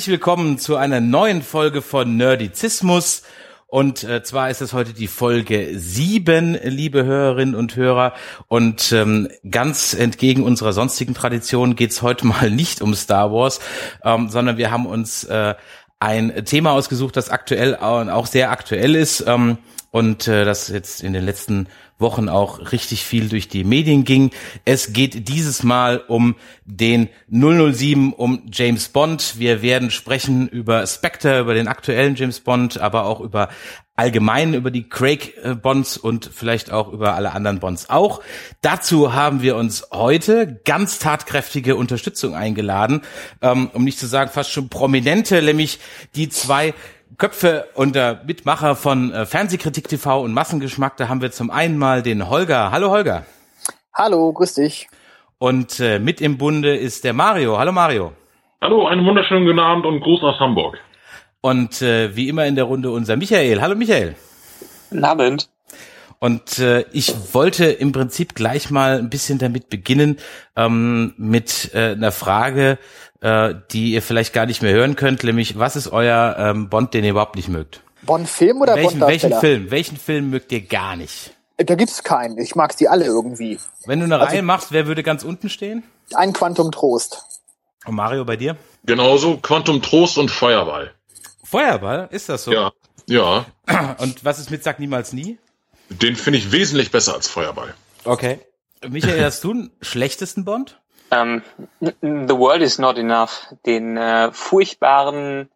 Herzlich willkommen zu einer neuen Folge von Nerdizismus. Und äh, zwar ist es heute die Folge sieben, liebe Hörerinnen und Hörer. Und ähm, ganz entgegen unserer sonstigen Tradition geht's heute mal nicht um Star Wars, ähm, sondern wir haben uns äh, ein Thema ausgesucht, das aktuell auch sehr aktuell ist ähm, und äh, das jetzt in den letzten Wochen auch richtig viel durch die Medien ging. Es geht dieses Mal um den 007, um James Bond. Wir werden sprechen über Spectre, über den aktuellen James Bond, aber auch über allgemein über die Craig Bonds und vielleicht auch über alle anderen Bonds auch. Dazu haben wir uns heute ganz tatkräftige Unterstützung eingeladen, ähm, um nicht zu sagen fast schon prominente, nämlich die zwei Köpfe und äh, Mitmacher von äh, Fernsehkritik TV und Massengeschmack. Da haben wir zum einen mal den Holger. Hallo Holger. Hallo, grüß dich. Und äh, mit im Bunde ist der Mario. Hallo Mario. Hallo, einen wunderschönen guten Abend und Gruß aus Hamburg. Und äh, wie immer in der Runde unser Michael. Hallo Michael. Guten Abend. Und äh, ich wollte im Prinzip gleich mal ein bisschen damit beginnen, ähm, mit äh, einer Frage, äh, die ihr vielleicht gar nicht mehr hören könnt, nämlich was ist euer ähm, Bond, den ihr überhaupt nicht mögt? Bond-Film oder welchen, welchen Film? Welchen Film mögt ihr gar nicht? Äh, da gibt's keinen. Ich mag die alle irgendwie. Wenn du eine also, Reihe machst, wer würde ganz unten stehen? Ein Quantum Trost. Und Mario bei dir? Genauso Quantum Trost und Feuerball. Feuerball? Ist das so? Ja. Ja. Und was ist mit Sag niemals nie? Den finde ich wesentlich besser als Feuerball. Okay. Michael, hast du einen schlechtesten Bond? Ähm, The World is Not Enough, den äh, furchtbaren,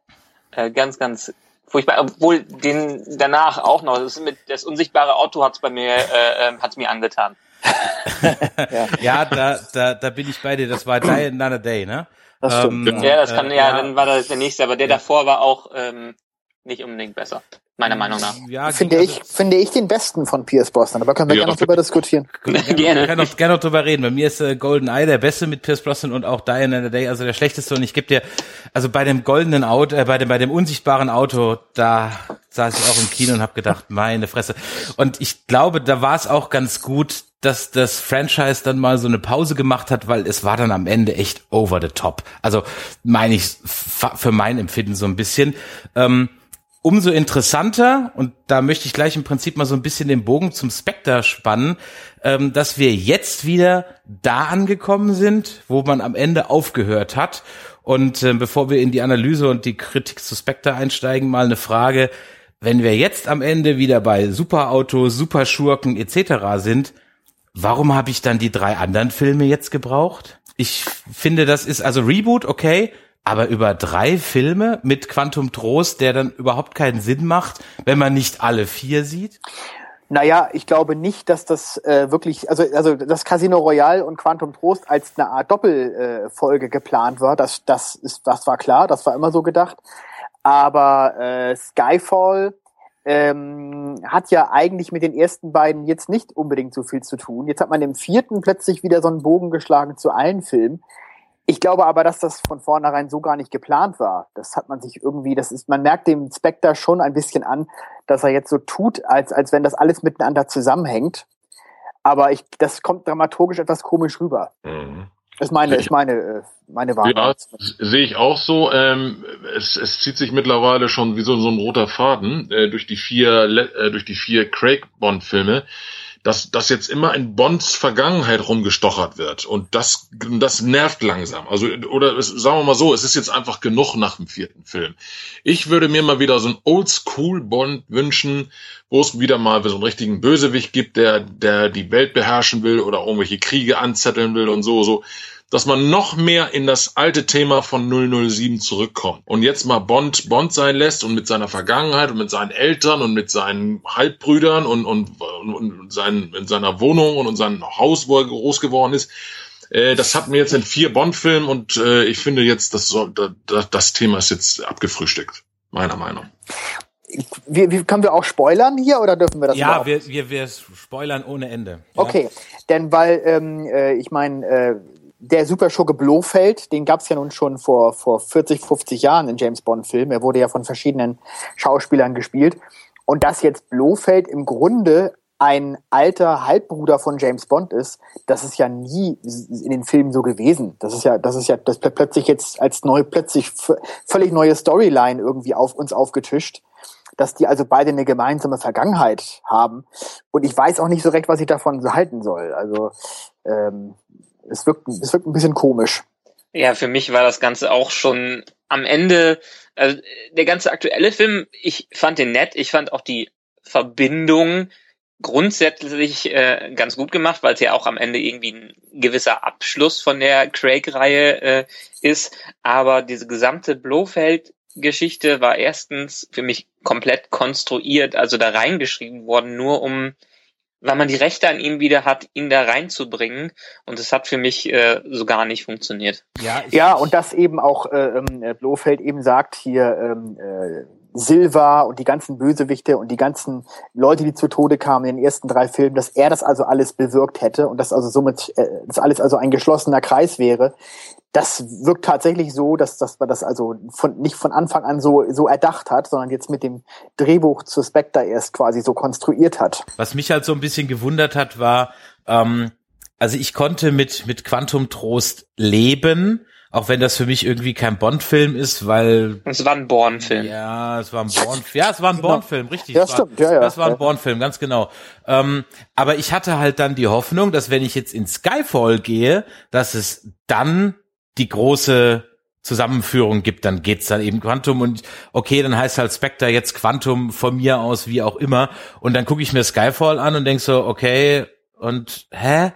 äh, ganz, ganz furchtbar, obwohl den danach auch noch, das, mit, das unsichtbare Auto hat's bei mir, äh, äh, hat's mir angetan. ja, ja da, da, da bin ich bei dir, das war Die Another Day, ne? Das stimmt, ähm, ja, das kann, äh, ja, ja, dann war das der nächste, aber der ja. davor war auch ähm, nicht unbedingt besser meiner Meinung nach. Ja, finde also, ich, finde ich den besten von Pierce Brosnan, aber können wir ja, gerne noch drüber diskutieren. gerne. gerne. können noch, gerne noch drüber reden. Bei mir ist äh, Golden Eye der beste mit Pierce Brosnan und auch Diane in the Day, also der schlechteste. Und ich gebe dir, also bei dem goldenen Auto, äh, bei dem, bei dem unsichtbaren Auto, da saß ich auch im Kino und habe gedacht, meine Fresse. Und ich glaube, da war es auch ganz gut, dass das Franchise dann mal so eine Pause gemacht hat, weil es war dann am Ende echt over the top. Also meine ich für mein Empfinden so ein bisschen. Ähm, umso interessanter, und da möchte ich gleich im Prinzip mal so ein bisschen den Bogen zum Spectre spannen, ähm, dass wir jetzt wieder da angekommen sind, wo man am Ende aufgehört hat. Und äh, bevor wir in die Analyse und die Kritik zu Spectre einsteigen, mal eine Frage. Wenn wir jetzt am Ende wieder bei Superautos, Superschurken etc. sind, warum habe ich dann die drei anderen Filme jetzt gebraucht? Ich finde, das ist also Reboot, okay, aber über drei Filme mit Quantum Trost, der dann überhaupt keinen Sinn macht, wenn man nicht alle vier sieht? Naja, ich glaube nicht, dass das äh, wirklich, also, also das Casino Royale und Quantum Trost als eine Art Doppelfolge äh, geplant war. Das, das ist, das war klar, das war immer so gedacht. Aber äh, Skyfall ähm, hat ja eigentlich mit den ersten beiden jetzt nicht unbedingt so viel zu tun. Jetzt hat man im vierten plötzlich wieder so einen Bogen geschlagen zu allen Filmen. Ich glaube aber, dass das von vornherein so gar nicht geplant war. Das hat man sich irgendwie, das ist, man merkt dem Spectre schon ein bisschen an, dass er jetzt so tut, als, als wenn das alles miteinander zusammenhängt. Aber ich, das kommt dramaturgisch etwas komisch rüber. Mhm. Ist meine, ist meine, äh, meine Wahrheit. Ja, sehe ich auch so. Ähm, es, es zieht sich mittlerweile schon wie so, so ein roter Faden äh, durch die vier, äh, durch die vier Craig Bond Filme dass, dass jetzt immer in Bonds Vergangenheit rumgestochert wird. Und das, das nervt langsam. Also, oder es, sagen wir mal so, es ist jetzt einfach genug nach dem vierten Film. Ich würde mir mal wieder so ein Oldschool-Bond wünschen, wo es wieder mal so einen richtigen Bösewicht gibt, der, der die Welt beherrschen will oder irgendwelche Kriege anzetteln will und so, so dass man noch mehr in das alte Thema von 007 zurückkommt und jetzt mal Bond Bond sein lässt und mit seiner Vergangenheit und mit seinen Eltern und mit seinen Halbbrüdern und, und, und, und seinen, in seiner Wohnung und in seinem Haus, wo er groß geworden ist. Äh, das hatten wir jetzt in vier Bond-Filmen und äh, ich finde jetzt, das, soll, das, das Thema ist jetzt abgefrühstückt, meiner Meinung wie, wie, können wir auch spoilern hier oder dürfen wir das Ja, überhaupt? wir, wir, wir spoilern ohne Ende. Ja. Okay, denn weil ähm, äh, ich meine, äh, der Superschurke Blofeld, den gab es ja nun schon vor, vor 40, 50 Jahren in James Bond-Filmen. Er wurde ja von verschiedenen Schauspielern gespielt. Und dass jetzt Blofeld im Grunde ein alter Halbbruder von James Bond ist, das ist ja nie in den Filmen so gewesen. Das ist ja, das ist ja, das plötzlich jetzt als neu, plötzlich völlig neue Storyline irgendwie auf uns aufgetischt, dass die also beide eine gemeinsame Vergangenheit haben. Und ich weiß auch nicht so recht, was ich davon halten soll. Also ähm, es wirkt, es wirkt ein bisschen komisch. Ja, für mich war das Ganze auch schon am Ende, also der ganze aktuelle Film, ich fand den nett, ich fand auch die Verbindung grundsätzlich äh, ganz gut gemacht, weil es ja auch am Ende irgendwie ein gewisser Abschluss von der Craig-Reihe äh, ist. Aber diese gesamte Blofeld-Geschichte war erstens für mich komplett konstruiert, also da reingeschrieben worden, nur um, weil man die Rechte an ihm wieder hat, ihn da reinzubringen. Und es hat für mich äh, so gar nicht funktioniert. Ja, ja und das eben auch äh, ähm, äh, Blofeld eben sagt hier, ähm, äh, Silva und die ganzen Bösewichte und die ganzen Leute, die zu Tode kamen in den ersten drei Filmen, dass er das also alles bewirkt hätte und dass also somit äh, das alles also ein geschlossener Kreis wäre. Das wirkt tatsächlich so, dass, dass man das also von, nicht von Anfang an so, so erdacht hat, sondern jetzt mit dem Drehbuch zu Spectre erst quasi so konstruiert hat. Was mich halt so ein bisschen gewundert hat, war, ähm, also ich konnte mit, mit Quantum Trost leben, auch wenn das für mich irgendwie kein Bond-Film ist, weil. Es war ein Born-Film. Ja, es war ein Born, ja, es war ein genau. Born-Film, richtig. Ja, stimmt, ja, ja. Das war ein Born-Film, ganz genau. Ähm, aber ich hatte halt dann die Hoffnung, dass wenn ich jetzt in Skyfall gehe, dass es dann die große Zusammenführung gibt, dann geht's dann eben Quantum und okay, dann heißt halt Spectre jetzt Quantum von mir aus, wie auch immer. Und dann gucke ich mir Skyfall an und denk so, okay, und hä?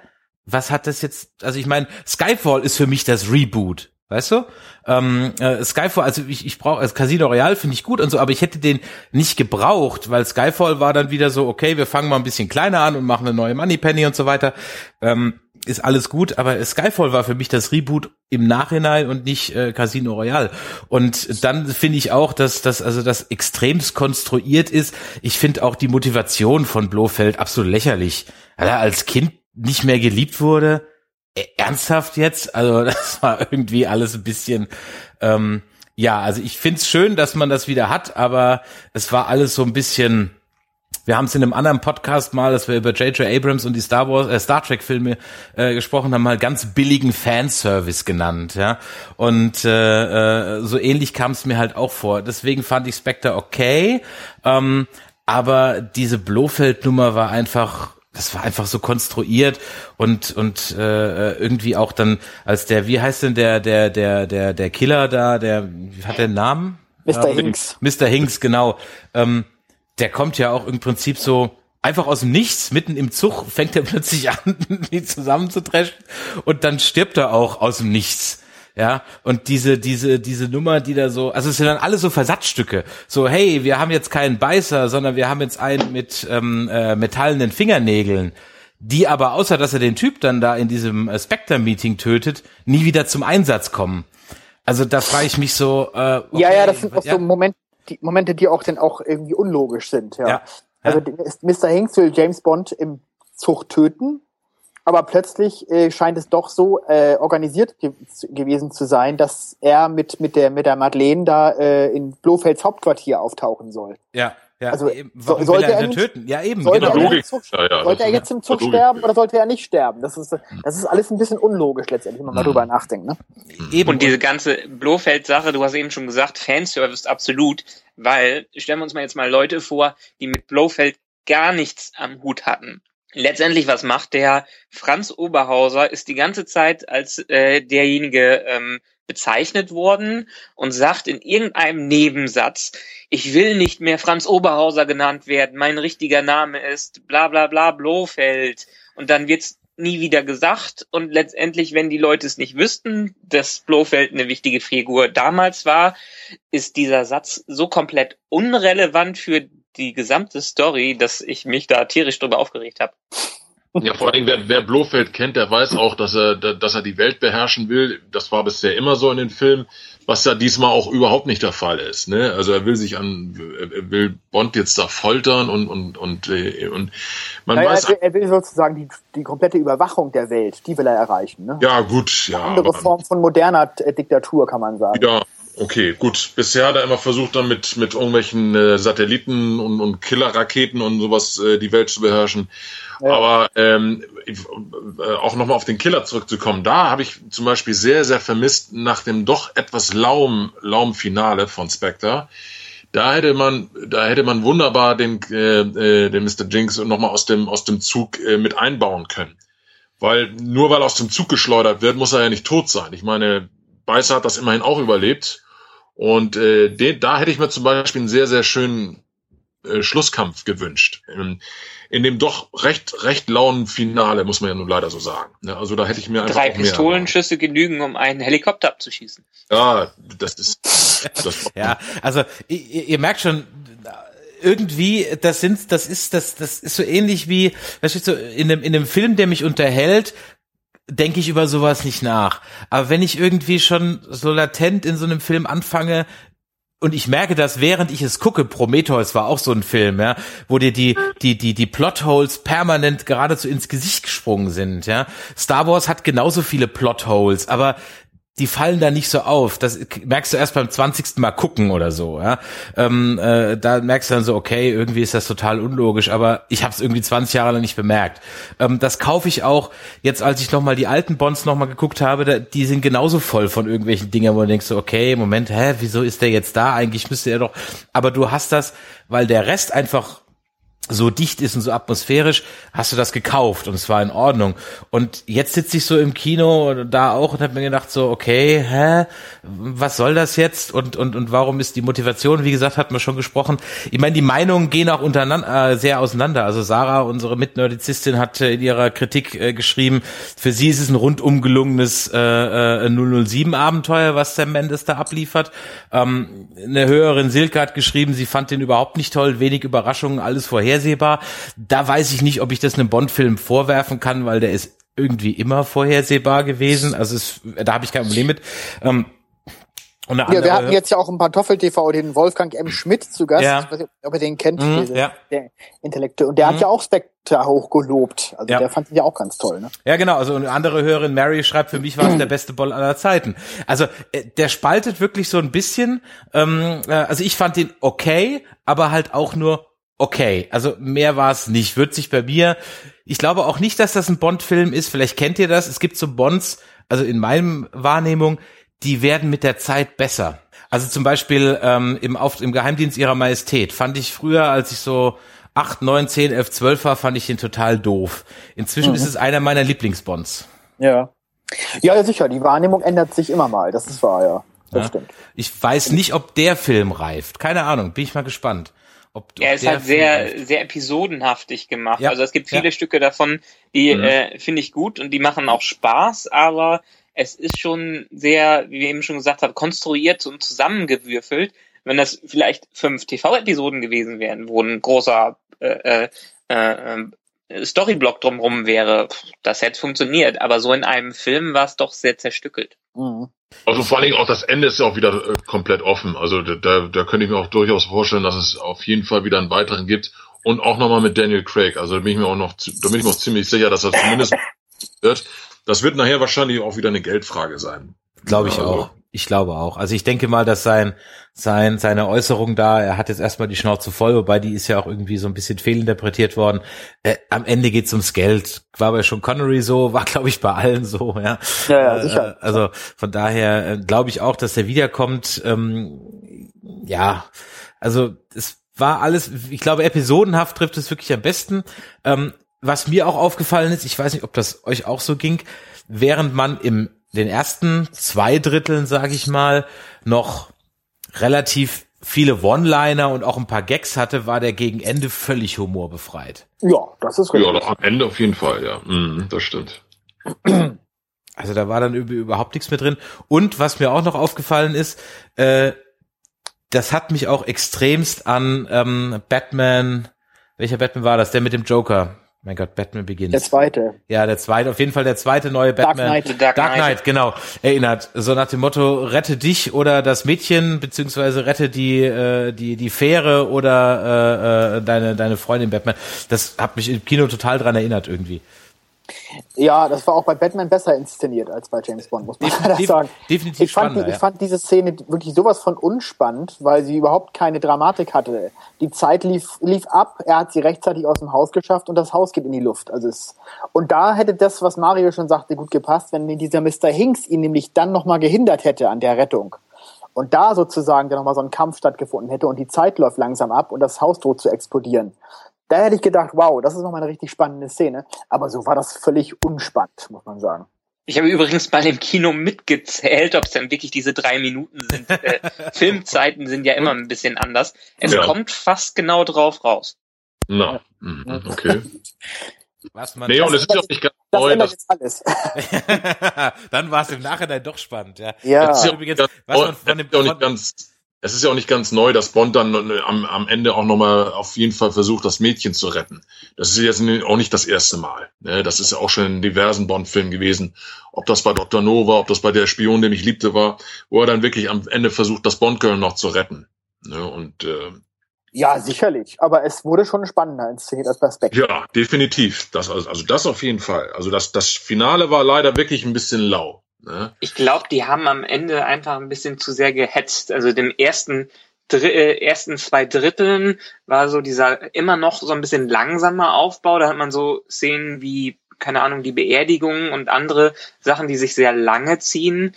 Was hat das jetzt, also ich meine, Skyfall ist für mich das Reboot. Weißt du? Ähm, äh, Skyfall, also ich, ich brauche, also Casino Royale finde ich gut und so, aber ich hätte den nicht gebraucht, weil Skyfall war dann wieder so, okay, wir fangen mal ein bisschen kleiner an und machen eine neue Moneypenny und so weiter. Ähm, ist alles gut, aber Skyfall war für mich das Reboot im Nachhinein und nicht äh, Casino Royale. Und dann finde ich auch, dass das also das extremst konstruiert ist. Ich finde auch die Motivation von Blofeld absolut lächerlich. Er als Kind nicht mehr geliebt wurde. Äh, ernsthaft jetzt? Also das war irgendwie alles ein bisschen, ähm, ja, also ich find's schön, dass man das wieder hat, aber es war alles so ein bisschen, wir haben es in einem anderen Podcast mal, dass wir über J.J. Abrams und die Star Wars, äh, Star Trek Filme äh, gesprochen haben, mal ganz billigen Fanservice genannt, ja. Und äh, äh, so ähnlich kam es mir halt auch vor. Deswegen fand ich Spectre okay, ähm, aber diese Blofeld-Nummer war einfach das war einfach so konstruiert und und äh, irgendwie auch dann als der wie heißt denn der der der der der Killer da der hat der einen Namen Mr. Hinks Mr. Hinks genau ähm, der kommt ja auch im Prinzip so einfach aus dem Nichts mitten im Zug fängt er plötzlich an die zusammenzutreschen und dann stirbt er auch aus dem Nichts ja, und diese, diese, diese Nummer, die da so, also es sind dann alle so Versatzstücke. So, hey, wir haben jetzt keinen Beißer, sondern wir haben jetzt einen mit ähm, äh, metallenen Fingernägeln, die aber, außer dass er den Typ dann da in diesem äh, Spectre-Meeting tötet, nie wieder zum Einsatz kommen. Also da frage ich mich so. Äh, okay, ja, ja, das sind auch ja. so Momente, die, Momente, die auch dann auch irgendwie unlogisch sind. Ja. ja. Also Mr. Hinks will James Bond im Zug töten aber plötzlich äh, scheint es doch so äh, organisiert ge gewesen zu sein, dass er mit mit der mit der Madeleine da äh, in Blofelds Hauptquartier auftauchen soll. Ja, ja. Also eben, warum sollte will er, ihn töten? Ja, eben. Sollte genau. Er Zug, ja, ja, sollte er jetzt im Zug sterben oder sollte er nicht sterben? Das ist das ist alles ein bisschen unlogisch letztendlich, wenn man mal drüber mhm. nachdenkt. Ne? Eben. Und diese ganze Blofeld-Sache, du hast eben schon gesagt, Fanservice absolut, weil stellen wir uns mal jetzt mal Leute vor, die mit Blofeld gar nichts am Hut hatten letztendlich, was macht der? Franz Oberhauser ist die ganze Zeit als äh, derjenige ähm, bezeichnet worden und sagt in irgendeinem Nebensatz, ich will nicht mehr Franz Oberhauser genannt werden, mein richtiger Name ist bla bla bla Blofeld. Und dann wird's nie wieder gesagt und letztendlich, wenn die Leute es nicht wüssten, dass Blofeld eine wichtige Figur damals war, ist dieser Satz so komplett unrelevant für die gesamte Story, dass ich mich da tierisch drüber aufgeregt habe. Ja, vor allem, wer, wer Blofeld kennt, der weiß auch, dass er, dass er die Welt beherrschen will. Das war bisher immer so in den Filmen, was ja diesmal auch überhaupt nicht der Fall ist. Ne? Also er will sich an, er will Bond jetzt da foltern und und und äh, und man naja, weiß. Er will, er will sozusagen die, die komplette Überwachung der Welt, die will er erreichen. Ne? Ja, gut, ja. Eine andere Form von moderner Diktatur, kann man sagen. Ja, Okay, gut. Bisher hat er immer versucht, dann mit, mit irgendwelchen äh, Satelliten und, und Killerraketen und sowas äh, die Welt zu beherrschen. Ja. Aber ähm, äh, auch nochmal auf den Killer zurückzukommen, da habe ich zum Beispiel sehr, sehr vermisst nach dem doch etwas laum, laum Finale von Spectre. Da hätte man, da hätte man wunderbar den, äh, äh, den Mr. Jinx nochmal aus dem, aus dem Zug äh, mit einbauen können. Weil nur weil er aus dem Zug geschleudert wird, muss er ja nicht tot sein. Ich meine, Beißer hat das immerhin auch überlebt. Und äh, den, da hätte ich mir zum Beispiel einen sehr, sehr schönen äh, Schlusskampf gewünscht. In, in dem doch recht, recht lauen Finale, muss man ja nun leider so sagen. Ja, also da hätte ich mir einfach. Drei Pistolenschüsse genügen, um einen Helikopter abzuschießen. Ja, das ist. Das ja, also ihr, ihr merkt schon, irgendwie, das sind, das ist, das, das ist so ähnlich wie, weißt du, so in einem, in einem Film, der mich unterhält, denke ich über sowas nicht nach. Aber wenn ich irgendwie schon so latent in so einem Film anfange, und ich merke das, während ich es gucke, Prometheus war auch so ein Film, ja, wo dir die, die, die, die Plotholes permanent geradezu ins Gesicht gesprungen sind, ja. Star Wars hat genauso viele Plotholes, aber die fallen da nicht so auf. Das merkst du erst beim 20. Mal gucken oder so. Ja? Ähm, äh, da merkst du dann so, okay, irgendwie ist das total unlogisch, aber ich habe es irgendwie 20 Jahre lang nicht bemerkt. Ähm, das kaufe ich auch jetzt, als ich nochmal die alten Bonds nochmal geguckt habe, da, die sind genauso voll von irgendwelchen Dingen, wo du denkst, so, okay, Moment, hä, wieso ist der jetzt da? Eigentlich müsste er doch. Aber du hast das, weil der Rest einfach so dicht ist und so atmosphärisch, hast du das gekauft und es war in Ordnung. Und jetzt sitze ich so im Kino da auch und habe mir gedacht so, okay, hä, was soll das jetzt und und und warum ist die Motivation? Wie gesagt, hatten wir schon gesprochen. Ich meine, die Meinungen gehen auch untereinander äh, sehr auseinander. Also Sarah, unsere Mitnerdizistin, hat äh, in ihrer Kritik äh, geschrieben, für sie ist es ein rundum gelungenes äh, äh, 007 Abenteuer, was Sam Mendes da abliefert. Ähm, eine höherin Silke hat geschrieben, sie fand den überhaupt nicht toll, wenig Überraschungen, alles vorher vorhersehbar. Da weiß ich nicht, ob ich das einem Bond-Film vorwerfen kann, weil der ist irgendwie immer vorhersehbar gewesen. Also es, da habe ich kein Problem mit. Ähm, ja, wir hatten jetzt ja auch im Pantoffel-TV den Wolfgang M. Schmidt zu Gast. Ja. Ich weiß nicht, ob ihr den kennt, mhm, diese, ja. der Intellekte. Und der mhm. hat ja auch Spectre hochgelobt. Also ja. der fand ihn ja auch ganz toll. Ne? Ja, genau. Also eine andere Hörerin, Mary, schreibt, für mich war es der beste Ball aller Zeiten. Also äh, der spaltet wirklich so ein bisschen. Ähm, äh, also ich fand den okay, aber halt auch nur okay. Also mehr war es nicht. Wird sich bei mir. Ich glaube auch nicht, dass das ein Bond-Film ist. Vielleicht kennt ihr das. Es gibt so Bonds, also in meinem Wahrnehmung, die werden mit der Zeit besser. Also zum Beispiel ähm, im, auf, im Geheimdienst ihrer Majestät fand ich früher, als ich so 8, 9, 10, 11, 12 war, fand ich den total doof. Inzwischen mhm. ist es einer meiner Lieblingsbonds. Ja. Ja, sicher. Die Wahrnehmung ändert sich immer mal. Das ist wahr, ja. Das ja. stimmt. Ich weiß nicht, ob der Film reift. Keine Ahnung. Bin ich mal gespannt. Ob, er ist halt sehr, sehr episodenhaftig gemacht. Ja. Also es gibt viele ja. Stücke davon, die mhm. äh, finde ich gut und die machen auch Spaß, aber es ist schon sehr, wie wir eben schon gesagt haben, konstruiert und zusammengewürfelt. Wenn das vielleicht fünf TV-Episoden gewesen wären, wo ein großer äh, äh, äh, Storyblock drumherum wäre, das hätte funktioniert. Aber so in einem Film war es doch sehr zerstückelt. Mhm. Also vor allen Dingen auch das Ende ist ja auch wieder äh, komplett offen. Also da, da könnte ich mir auch durchaus vorstellen, dass es auf jeden Fall wieder einen weiteren gibt. Und auch nochmal mit Daniel Craig. Also da bin ich mir auch noch, da bin ich mir auch ziemlich sicher, dass das zumindest wird. Das wird nachher wahrscheinlich auch wieder eine Geldfrage sein. Glaube ich also, auch. Ich glaube auch. Also ich denke mal, dass sein, sein, seine Äußerung da, er hat jetzt erstmal die Schnauze voll, wobei die ist ja auch irgendwie so ein bisschen fehlinterpretiert worden. Äh, am Ende geht's ums Geld. War bei Sean Connery so, war glaube ich bei allen so, ja. Ja, ja sicher. Äh, also von daher äh, glaube ich auch, dass er wiederkommt. Ähm, ja, also es war alles, ich glaube, episodenhaft trifft es wirklich am besten. Ähm, was mir auch aufgefallen ist, ich weiß nicht, ob das euch auch so ging, während man im den ersten zwei Dritteln, sage ich mal, noch relativ viele One-Liner und auch ein paar Gags hatte, war der gegen Ende völlig humorbefreit. Ja, das ist richtig. Ja, am Ende auf jeden Fall, ja. Mhm, das stimmt. Also da war dann überhaupt nichts mehr drin. Und was mir auch noch aufgefallen ist, äh, das hat mich auch extremst an ähm, Batman, welcher Batman war das? Der mit dem Joker. Mein Gott, Batman Begins. Der zweite. Ja, der zweite, auf jeden Fall der zweite neue Batman. Dark Knight. Dark, Dark Knight, genau. Erinnert. So nach dem Motto, rette dich oder das Mädchen, beziehungsweise rette die, äh, die, die Fähre oder äh, äh, deine, deine Freundin Batman. Das hat mich im Kino total dran erinnert irgendwie. Ja, das war auch bei Batman besser inszeniert als bei James Bond, muss man leider Definitiv- sagen. definitiv ich fand, spannender, ich ja. fand diese Szene wirklich sowas von unspannend, weil sie überhaupt keine Dramatik hatte. Die Zeit lief, lief ab, er hat sie rechtzeitig aus dem Haus geschafft und das Haus geht in die Luft. Also es, und da hätte das, was Mario schon sagte, gut gepasst, wenn dieser Mr. Hinks ihn nämlich dann nochmal gehindert hätte an der Rettung. Und da sozusagen dann nochmal so ein Kampf stattgefunden hätte und die Zeit läuft langsam ab und das Haus droht zu explodieren. Da hätte ich gedacht, wow, das ist nochmal eine richtig spannende Szene. Aber so war das völlig unspannend, muss man sagen. Ich habe übrigens mal im Kino mitgezählt, ob es dann wirklich diese drei Minuten sind. Äh, Filmzeiten sind ja immer ein bisschen anders. Es Ja. kommt fast genau drauf raus. Na, mhm, okay. Was man Nee, und es ist ja auch nicht ganz Das neu, jetzt alles. Dann war es im Nachhinein doch spannend, ja. Ja. Es ist ja Übrigens, was man von dem- von- ganz- es ist ja auch nicht ganz neu, dass Bond dann äh, am, am Ende auch nochmal auf jeden Fall versucht, das Mädchen zu retten. Das ist jetzt auch nicht das erste Mal. ne? Das ist ja auch schon in diversen Bond-Filmen gewesen. Ob das bei Dr. No war, ob das bei der Spion, den ich liebte, war, wo er dann wirklich am Ende versucht, das Bond-Girl noch zu retten. Ne? Und äh, Ja, sicherlich. Aber es wurde schon spannender inszeniert als bei Spectre. ja, definitiv. Das, also also das auf jeden Fall. Also das, das Finale war leider wirklich ein bisschen lau. Ne? Ich glaube, die haben am Ende einfach ein bisschen zu sehr gehetzt. Also dem ersten, Dr äh, ersten zwei Dritteln war so dieser immer noch so ein bisschen langsamer Aufbau. Da hat man so Szenen wie, keine Ahnung, die Beerdigung und andere Sachen, die sich sehr lange ziehen.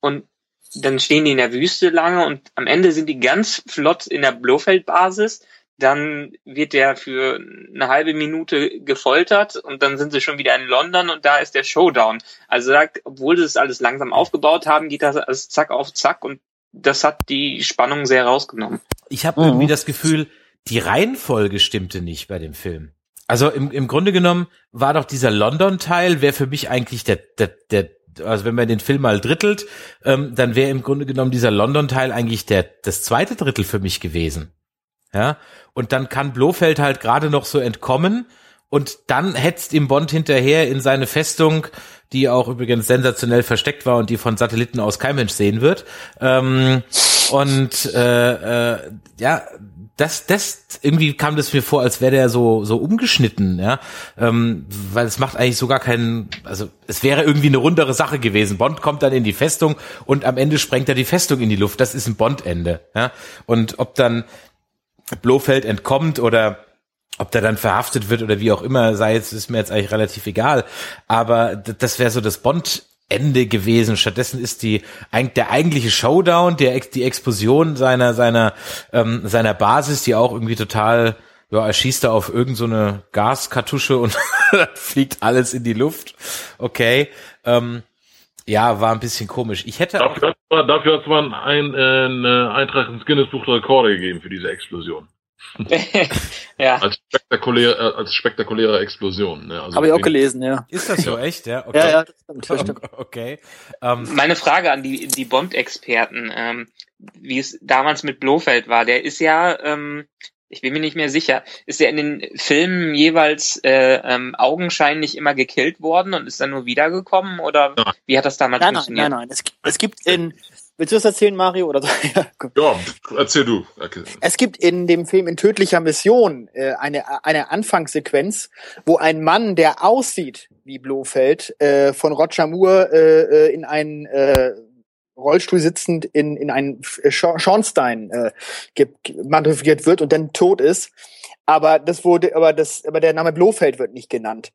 Und dann stehen die in der Wüste lange und am Ende sind die ganz flott in der Blofeld-Basis. Dann wird der für eine halbe Minute gefoltert und dann sind sie schon wieder in London und da ist der Showdown. Also da, obwohl sie es alles langsam aufgebaut haben, geht das alles zack auf zack und das hat die Spannung sehr rausgenommen. Ich habe Mhm. irgendwie das Gefühl, die Reihenfolge stimmte nicht bei dem Film. Also im, im Grunde genommen war doch dieser London-Teil, wäre für mich eigentlich der, der, der, also wenn man den Film mal drittelt, ähm, dann wäre im Grunde genommen dieser London-Teil eigentlich der, das zweite Drittel für mich gewesen. Ja, und dann kann Blofeld halt gerade noch so entkommen und dann hetzt ihm Bond hinterher in seine Festung, die auch übrigens sensationell versteckt war und die von Satelliten aus kein Mensch sehen wird. Ähm, und äh, äh, ja, das, das irgendwie kam das mir vor, als wäre der so so umgeschnitten, ja, ähm, weil es macht eigentlich so gar keinen, also es wäre irgendwie eine rundere Sache gewesen. Bond kommt dann in die Festung und am Ende sprengt er die Festung in die Luft. Das ist ein Bond-Ende, ja. Und ob dann Blofeld entkommt oder ob der dann verhaftet wird oder wie auch immer, sei jetzt, ist mir jetzt eigentlich relativ egal. Aber das wäre so das Bond-Ende gewesen. Stattdessen ist die, der eigentliche Showdown, der, die Explosion seiner, seiner, ähm, seiner Basis, die auch irgendwie total, ja, er schießt da auf irgend so Gaskartusche und fliegt alles in die Luft. Okay. Ähm, ja, war ein bisschen komisch. Ich hätte auch, Dafür hat man, dafür hat's mal ein, äh, eine Eintrag ins Guinness Buch der Rekorde gegeben für diese Explosion. ja. Als spektakulär, äh, als spektakuläre Explosion. Ne? Also Habe ich auch gelesen, ja. ist das so echt, ja? Okay. Ja, ja, das stimmt. Das stimmt. Okay. Ähm, Meine Frage an die, die Bond-Experten, ähm, wie es damals mit Blofeld war, der ist ja, ähm, ich bin mir nicht mehr sicher, ist er in den Filmen jeweils äh, ähm, augenscheinlich immer gekillt worden und ist dann nur wiedergekommen oder Nein. wie hat das damals Nein, nein, funktioniert? nein, nein. Es, es gibt in, willst du das erzählen, Mario? Oder so? Ja. Ja, erzähl du. Okay. Es gibt in dem Film in tödlicher Mission äh, eine, eine Anfangssequenz, wo ein Mann, der aussieht wie Blofeld, äh, von Roger Moore äh, äh, in einen äh, Rollstuhl sitzend in, in einen Scha- Schornstein äh, ge- manövriert wird und dann tot ist. Aber das wurde, aber das, aber der Name Blofeld wird nicht genannt.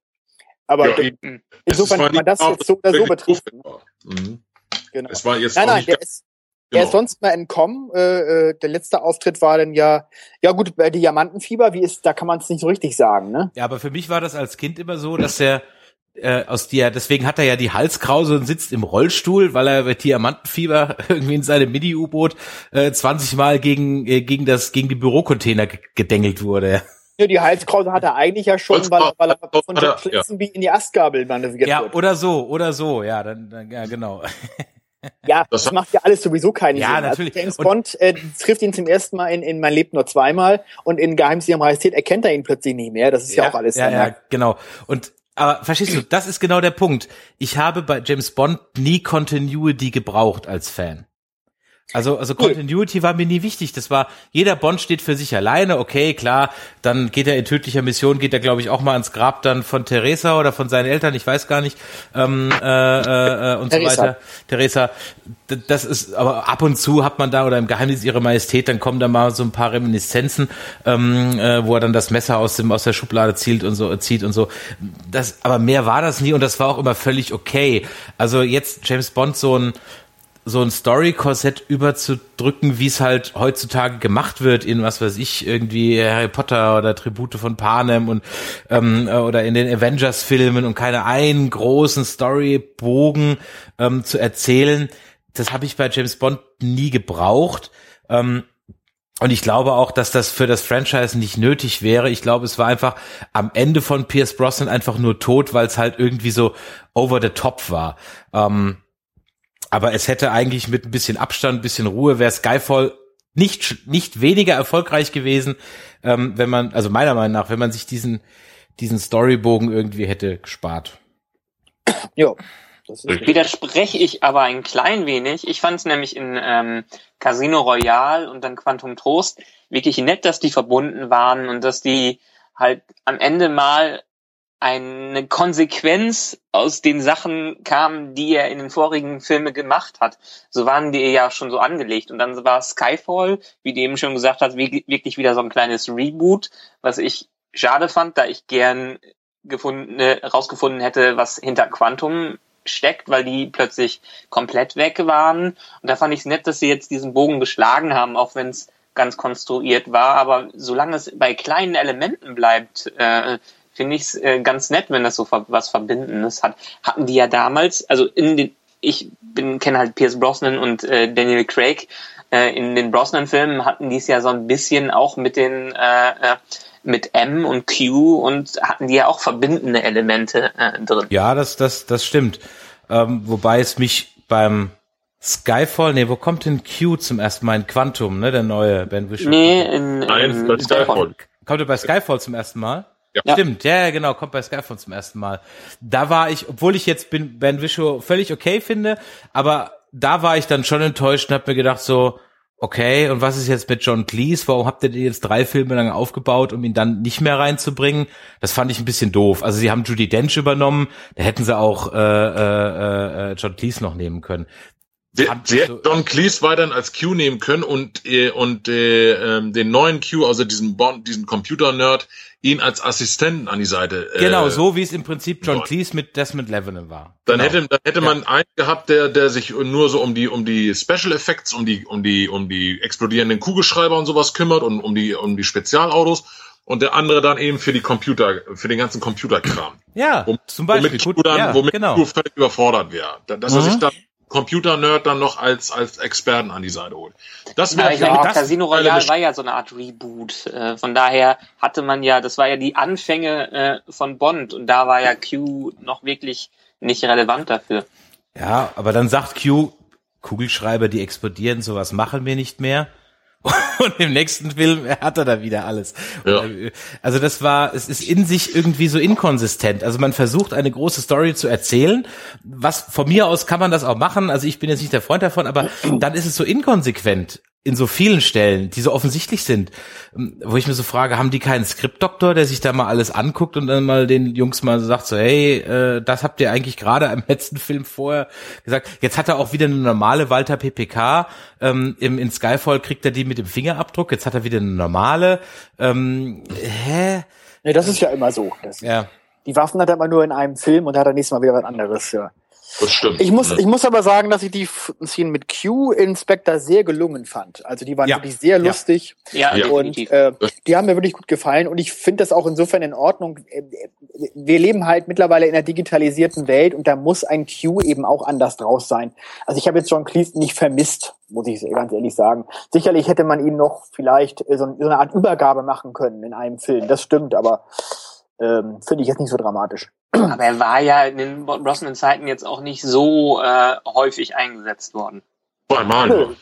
Aber Ja, es insofern kann man das jetzt so oder so betrachten. Mhm. Genau. Es war jetzt Nein, nein, der ist, er ist genau. sonst mal entkommen. Äh, äh, der letzte Auftritt war dann ja, ja gut, bei Diamantenfieber, wie ist, da kann man es nicht so richtig sagen, ne? Ja, aber für mich war das als Kind immer so, dass er äh, aus dir, deswegen hat er ja die Halskrause und sitzt im Rollstuhl, weil er bei Diamantenfieber irgendwie in seinem Mini-U-Boot äh, 20 Mal gegen äh, gegen das gegen die Bürocontainer ge- gedengelt wurde. Ja, die Halskrause hat er eigentlich ja schon, weil, er- weil er von Jack Schlitzen wie in die Astgabel manövriert Ja, wird. oder so, oder so, ja, dann, dann ja genau. Ja, Das das, macht ja alles sowieso keinen Ja, Sinn. natürlich. Also James Bond äh, trifft ihn zum ersten Mal in, in Man lebt nur zweimal und in Geheimnis ihrer Majestät erkennt er ihn plötzlich nicht mehr. Das ist ja, auch alles Ja, ja, genau. Und aber verstehst du, das ist genau der Punkt. Ich habe bei James Bond nie Continuity gebraucht als Fan. Also, also Continuity war mir nie wichtig. Das war, jeder Bond steht für sich alleine, okay, klar, dann geht er in tödlicher Mission, geht er, glaube ich, auch mal ans Grab dann von Theresa oder von seinen Eltern, ich weiß gar nicht, ähm, äh, äh, und Theresa. so weiter. Theresa, das ist, aber ab und zu hat man da, oder im Geheimnis ihrer Majestät, dann kommen da mal so ein paar Reminiszenzen, ähm, äh, wo er dann das Messer aus dem, aus der Schublade zielt und so, zieht und so. Das, aber mehr war das nie und das war auch immer völlig okay. Also jetzt James Bond so ein, so ein Story-Korsett überzudrücken, wie es halt heutzutage gemacht wird in was weiß ich, irgendwie Harry Potter oder Tribute von Panem und ähm, äh, oder in den Avengers-Filmen und keine einen großen Storybogen ähm, zu erzählen, das habe ich bei James Bond nie gebraucht. Ähm, und ich glaube auch, dass das für das Franchise nicht nötig wäre. Ich glaube, es war einfach am Ende von Pierce Brosnan einfach nur tot, weil es halt irgendwie so over the top war. Ähm, aber es hätte eigentlich mit ein bisschen Abstand, ein bisschen Ruhe, wäre Skyfall nicht, nicht weniger erfolgreich gewesen, ähm, wenn man, also meiner Meinung nach, wenn man sich diesen, diesen Storybogen irgendwie hätte gespart. Ja. Widerspreche ich aber ein klein wenig. Ich fand es nämlich in ähm, Casino Royale und dann Quantum Trost wirklich nett, dass die verbunden waren und dass die halt am Ende mal eine Konsequenz aus den Sachen kam, die er in den vorigen Filmen gemacht hat. So waren die ja schon so angelegt. Und dann war Skyfall, wie du eben schon gesagt hast, wirklich wieder so ein kleines Reboot, was ich schade fand, da ich gern gefunden, rausgefunden hätte, was hinter Quantum steckt, weil die plötzlich komplett weg waren. Und da fand ich es nett, dass sie jetzt diesen Bogen geschlagen haben, auch wenn es ganz konstruiert war. Aber solange es bei kleinen Elementen bleibt, äh, finde ich es äh, ganz nett, wenn das so was Verbindendes hat. Hatten die ja damals, also in den, ich bin kenne halt Pierce Brosnan und äh, Daniel Craig. Äh, in den Brosnan-Filmen hatten die es ja so ein bisschen auch mit den äh, äh, mit M und Q und hatten die ja auch verbindende Elemente äh, drin. Ja, das das das stimmt. Ähm, wobei es mich beim Skyfall, nee, wo kommt denn Q zum ersten Mal in Quantum, ne, der neue Ben Whishaw? Nee, in, in, Nein, bei Skyfall. Kommt er bei Skyfall zum ersten Mal? Ja. Stimmt, ja, genau, kommt bei Skyphone zum ersten Mal. Da war ich, obwohl ich jetzt bin, Ben Wishow völlig okay finde, aber da war ich dann schon enttäuscht und hab mir gedacht so, okay, und was ist jetzt mit John Cleese? Warum habt ihr den jetzt drei Filme lang aufgebaut, um ihn dann nicht mehr reinzubringen? Das fand ich ein bisschen doof. Also sie haben Judy Dench übernommen, da hätten sie auch äh, äh, äh, John Cleese noch nehmen können. Sie, sie hätten John Cleese weiterhin als Q nehmen können und äh, und äh, ähm, den neuen Q, also diesen Bond, diesen Computer-Nerd, ihn als Assistenten an die Seite. Äh, genau, so wie es im Prinzip John Cleese mit Desmond Lebanon war. Dann genau. hätte, dann hätte man ja. einen gehabt, der, der sich nur so um die, um die Special Effects, um die, um die, um die explodierenden Kugelschreiber und sowas kümmert und um die, um die Spezialautos. Und der andere dann eben für die Computer, für den ganzen Computerkram. Ja, um, zum Beispiel. Womit Q dann, ja, womit genau. Q völlig überfordert wäre. Dass mhm. er sich dann Computer-Nerd dann noch als, als Experten an die Seite holt. Das wäre ja, das Casino Royale war ja so eine Art Reboot. Äh, von daher hatte man ja, das war ja die Anfänge äh, von Bond und da war ja Q noch wirklich nicht relevant dafür. Ja, aber dann sagt Q, Kugelschreiber, die explodieren, sowas machen wir nicht mehr. Und im nächsten Film hat er da wieder alles. Ja. Also das war, es ist in sich irgendwie so inkonsistent. Also man versucht eine große Story zu erzählen. Was von mir aus kann man das auch machen. Also ich bin jetzt nicht der Freund davon, aber dann ist es so inkonsequent in so vielen Stellen, die so offensichtlich sind, ähm, wo ich mir so frage, haben die keinen Skriptdoktor, der sich da mal alles anguckt und dann mal den Jungs mal sagt so, hey, äh, das habt ihr eigentlich gerade im letzten Film vorher gesagt. Jetzt hat er auch wieder eine normale Walter PPK. Ähm, im, in Skyfall kriegt er die mit dem Fingerabdruck. Jetzt hat er wieder eine normale. Ähm, hä? Nee, das ist ja immer so. Das, ja. Die Waffen hat er immer nur in einem Film und hat er nächstes Mal wieder was anderes. Ja. Das stimmt. Ich muss, ich muss aber sagen, dass ich die Szenen mit Q Inspector sehr gelungen fand. Also die waren ja. wirklich sehr lustig. Ja, ja und äh, die haben mir wirklich gut gefallen. Und ich finde das auch insofern in Ordnung. Wir leben halt mittlerweile in einer digitalisierten Welt und da muss ein Q eben auch anders draus sein. Also ich habe jetzt John Cleese nicht vermisst, muss ich ganz ehrlich sagen. Sicherlich hätte man ihm noch vielleicht so, so eine Art Übergabe machen können in einem Film. Das stimmt, aber ähm, finde ich jetzt nicht so dramatisch. Aber er war ja in den Brosnan-Zeiten jetzt auch nicht so äh, häufig eingesetzt worden. Zweimal.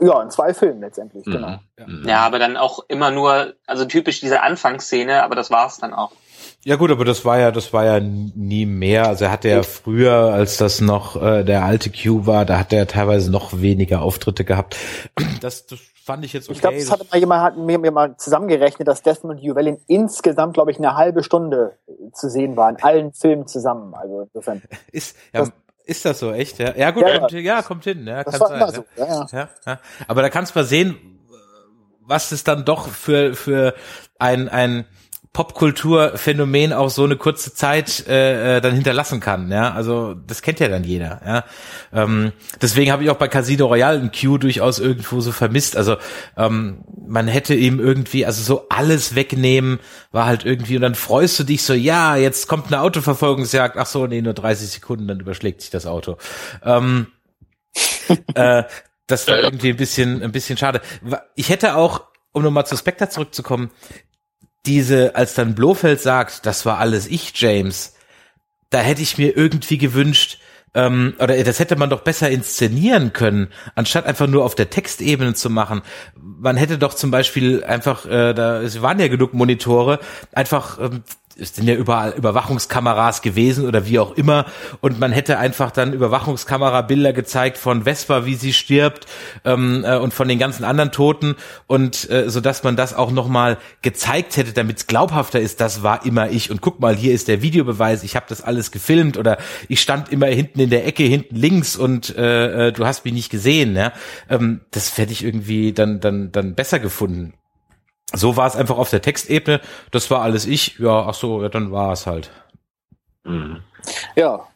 Ja, in zwei Filmen letztendlich, mhm. genau. Ja. ja, aber dann auch immer nur, also typisch diese Anfangsszene, aber das war's dann auch. Ja gut, aber das war ja, das war ja nie mehr. Also er hatte ja früher, als das noch äh, der alte Q war, da hat er teilweise noch weniger Auftritte gehabt. Das, das fand ich jetzt okay. Ich glaube, das hatte mal jemand hat mir, mir mal zusammengerechnet, dass Desmond Llewellyn insgesamt, glaube ich, eine halbe Stunde zu sehen war in allen Filmen zusammen. Also insofern. Ist, ja, das, ist das so, echt? Ja, ja gut, ja, kommt, ja, kommt hin. Ja, das kann sein. So. Ja, ja. Ja, ja. Aber da kannst du mal sehen, was es dann doch für, für ein, ein Popkulturphänomen auch so eine kurze Zeit äh, äh, dann hinterlassen kann. Ja, also das kennt ja dann jeder. Ja, ähm, deswegen habe ich auch bei Casino Royale ein Q durchaus irgendwo so vermisst. Also ähm, man hätte ihm irgendwie, also so alles wegnehmen war halt irgendwie und dann freust du dich so, ja, jetzt kommt eine Autoverfolgungsjagd. Ach so, nee, nur 30 Sekunden, dann überschlägt sich das Auto. Ähm, äh, das war irgendwie ein bisschen, ein bisschen schade. Ich hätte auch, um nochmal zu Spectre zurückzukommen, diese, als dann Blofeld sagt, das war alles ich, James, da hätte ich mir irgendwie gewünscht, ähm, oder das hätte man doch besser inszenieren können, anstatt einfach nur auf der Textebene zu machen. Man hätte doch zum Beispiel einfach, äh, da es waren ja genug Monitore, einfach ähm, es sind ja überall Überwachungskameras gewesen oder wie auch immer und man hätte einfach dann Überwachungskamerabilder gezeigt von Vespa, wie sie stirbt ähm, äh, und von den ganzen anderen Toten und äh, so dass man das auch noch mal gezeigt hätte, damit es glaubhafter ist. Das war immer ich und guck mal, hier ist der Videobeweis. Ich habe das alles gefilmt oder ich stand immer hinten in der Ecke hinten links und äh, äh du hast mich nicht gesehen. Ja, ähm, das hätte ich irgendwie dann dann dann besser gefunden so war es einfach auf der Textebene. Das war alles ich. Ja, ach so, ja, dann war es halt. Mhm. Ja,